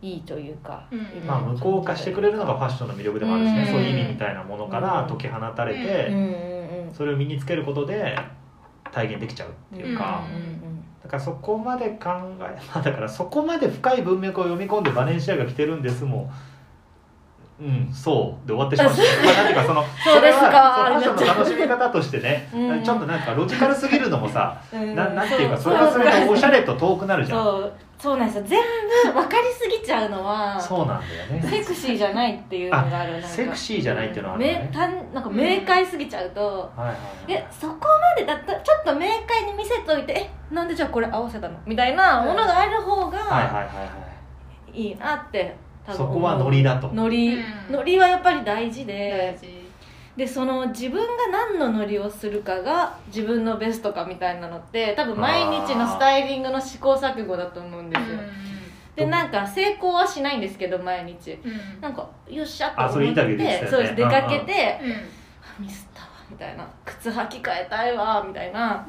Speaker 3: いいというか、
Speaker 2: うん。
Speaker 1: まあ無効化してくれるのがファッションの魅力でもあるしね、
Speaker 3: うん。
Speaker 1: そういう意味みたいなものから解き放たれて、
Speaker 3: うん
Speaker 1: それを身につけることで体現できちゃうっていうか、
Speaker 2: うん
Speaker 1: だからそこまで考え、まあ、だからそこまで深い文脈を読み込んでバレンシアが来てるんですもうんそう。で終わってしまった、まあ、なんていうかその
Speaker 3: そうですか。
Speaker 1: れはそうファッションの楽しみ方としてね、
Speaker 3: うん。
Speaker 1: ちょっとなんかロジカルすぎるのもさ、
Speaker 3: うん。
Speaker 1: ななんていうかそれはそれでおしゃれと遠くなるじゃん
Speaker 3: そうなんですよ。全部分かりすぎちゃうのは
Speaker 1: そうなんだよね。
Speaker 3: セクシーじゃないっていうのがある。なんか
Speaker 1: セクシーじゃないっていうのはあるのね。
Speaker 3: めたんなんか明快すぎちゃうと、
Speaker 1: はいはいはい
Speaker 3: えそこまでだったちょっと明快に見せといてえなんでじゃあこれ合わせたの？みたいなものがある方
Speaker 1: はいはい
Speaker 3: が
Speaker 1: はいはい。
Speaker 3: いいなって多分
Speaker 1: そこはノリだと。
Speaker 3: ノリ、
Speaker 2: うん。
Speaker 3: ノリはやっぱり大事
Speaker 2: 大
Speaker 3: で
Speaker 2: 事
Speaker 3: でその自分が何のノリをするかが自分のベストかみたいなのって多分毎日のスタイリングの試行錯誤だと思うんですよ。でなんか成功はしないんですけど毎日。
Speaker 2: うん。
Speaker 3: なんかよっしゃと思っ
Speaker 1: あそれインタビューで言ってね。
Speaker 3: そうです。出かけて
Speaker 2: うん。
Speaker 3: あミスったわみたいな。靴履き替えたいわみたいな。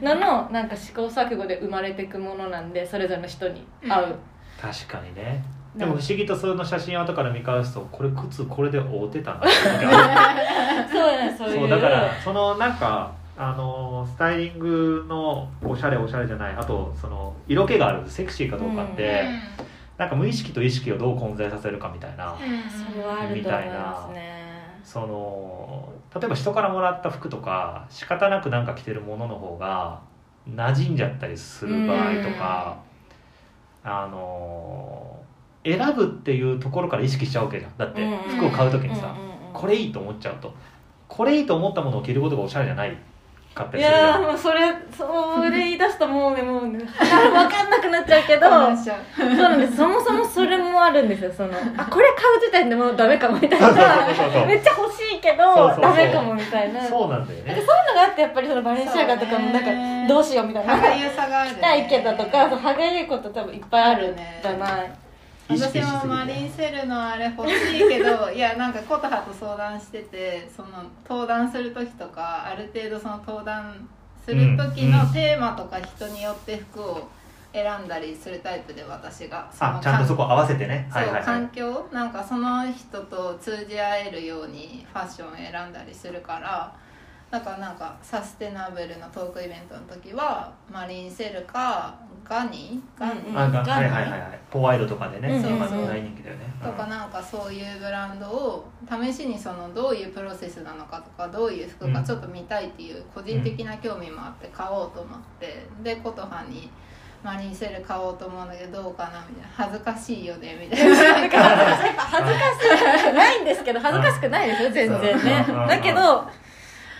Speaker 3: ののなんか試行錯誤で生まれていくものなんでそれぞれの人に合う、
Speaker 1: 確かにねでも不思議とその写真後から見返すとこれ靴これで覆ってたんだって時ある
Speaker 3: そうね そういう。
Speaker 1: そうだからそのなんかあのスタイリングのおしゃれおしゃれじゃないあとその色気があるセクシーかどうかって、なんか無意識と意識をどう混在させるかみたいな、
Speaker 3: それはあると思いますね。
Speaker 1: その例えば人からもらった服とか仕方なくなんか着てるものの方が馴染んじゃったりする場合とか、あの選ぶっていうところから意識しちゃうわけじゃん。だって服を買う時にさ、これいいと思っちゃうと。これいいと思ったものを着ることがおしゃれじゃない
Speaker 3: い
Speaker 1: 買ったりするじゃん。
Speaker 3: やーもうそれそれ言い出すともうねもうね。分 かんなくなっちゃうけどそうなんです。そもそもそれもあるんですよ。そのあこれ買う時点でもうダメかもみたいな。
Speaker 1: そうそうそうそう
Speaker 3: めっちゃ欲しいけど
Speaker 1: そうそうそう。
Speaker 3: ダメかもみたいな。
Speaker 1: そうなんだよね。
Speaker 3: そういうのがあってやっぱりそのバレンシアガとかもなんかどうしようみたいな。
Speaker 2: 歯がゆさがある、ね、
Speaker 3: 着たいけどとか歯がゆいこと多分いっぱいあるんじゃない。
Speaker 1: 意識し
Speaker 2: 私もマリンセルのあれ欲しいけど いやなんか琴葉と相談しててその登壇する時とかある程度その登壇する時のテーマとか人によって服を選んだりするタイプで私が。その
Speaker 1: あちゃんとそこ合わせてね。はいはい
Speaker 2: 環境なんかその人と通じ合えるようにファッションを選んだりするからだからなんかサステナブルのトークイベントの時はマリンセルかガニ？ガニ、
Speaker 3: うん。
Speaker 1: あが
Speaker 3: ガン
Speaker 1: はいはいはいはい。ポワイドとかでね、
Speaker 3: うん
Speaker 1: 今
Speaker 2: そうそう
Speaker 1: 大人気だよね、
Speaker 2: とかなんかそういうブランドを試しにそのどういうプロセスなのかとかどういう服かちょっと見たいっていう個人的な興味もあって買おうと思って。で琴葉に「マリンセル買おうと思うんだけどどうかな」みたいな「恥ずかしいよね」みたいな。
Speaker 3: 恥ずかしくないんですけど恥ずかしくないですよ全然ね。
Speaker 1: うん
Speaker 3: だけど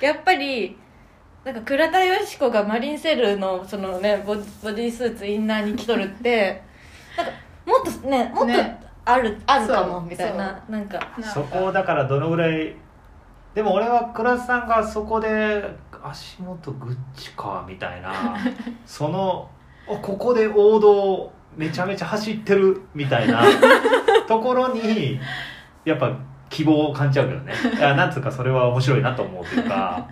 Speaker 3: やっぱりなんか倉田よし子がマリンセルのそのねボボディースーツインナーに着とるって なんかもっとねもっと
Speaker 2: ね。
Speaker 3: ある、あるかもみたいな。なんか。
Speaker 1: そこだからどのぐらいでも俺は倉田さんがそこで足元グッチかみたいな。そのおここで王道めちゃめちゃ走ってるみたいな。ところにやっぱ希望を感じちゃうけどね。いやなんつうかそれは面白いなと思うというか、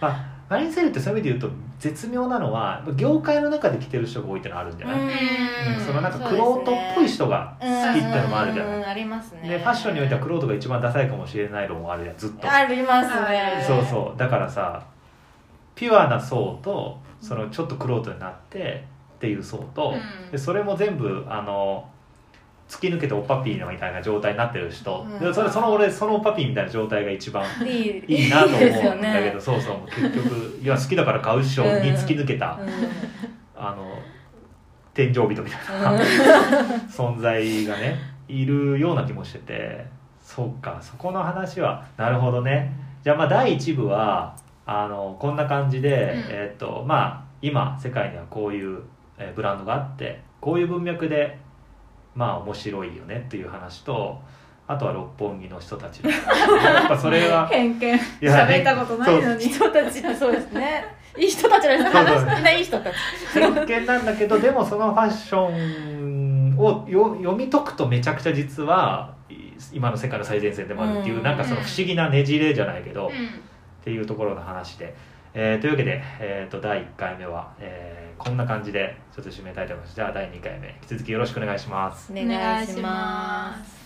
Speaker 1: まあ、マリンセルってそういう意味で言うと絶妙なのは業界の中で着てる人が多いってのはあるんじゃない、
Speaker 3: うん。
Speaker 1: うんそのなんかクロートっぽい人が好きってのもあるじゃない、
Speaker 3: うんありますね。
Speaker 1: でファッションにおいてはクロートが一番ダサいかもしれない論もあるじゃんずっと。
Speaker 3: ありますね。
Speaker 1: そうそう。だからさピュアな層とそのちょっとクロートになってっていう層と、
Speaker 2: うん。
Speaker 1: でそれも全部あの突き抜けておっぱぴーみたいな状態になってる人、
Speaker 3: うん。
Speaker 1: でそれその俺そのおっぱぴーみたいな状態が一番
Speaker 3: いい
Speaker 1: なと思うんだけど、
Speaker 3: ね。
Speaker 1: そうそう結局いや好きだから買うっしょに突き抜けた、
Speaker 3: うん。
Speaker 1: あの天井人みたいな、存在がねいるような気もしてて。そうかそこの話はなるほどね。じゃあまあ第1部はあのこんな感じで、
Speaker 2: うん。
Speaker 1: えっとまあ今世界にはこういう、えーブランドがあってこういう文脈でまあ面白いよねっていう話とあとは六本木の人たちの やっぱそれは
Speaker 2: 偏見。喋ったことないのに。
Speaker 3: 人たちそうですね。いい人たちな んです話してないい人たち。
Speaker 1: 偏見なんだけどでもそのファッションをよ読み解くとめちゃくちゃ実はい今の世界の最前線でもあるっていう、
Speaker 3: うん。
Speaker 1: なんかその不思議なねじれじゃないけど、っ
Speaker 2: うん。
Speaker 1: ていうところの話で、えーというわけで、えー、と第1回目は、えーこんな感じでちょっと締めたいと思います。じゃあ第2回目引き続きよろしくお願いします。
Speaker 3: お願いします。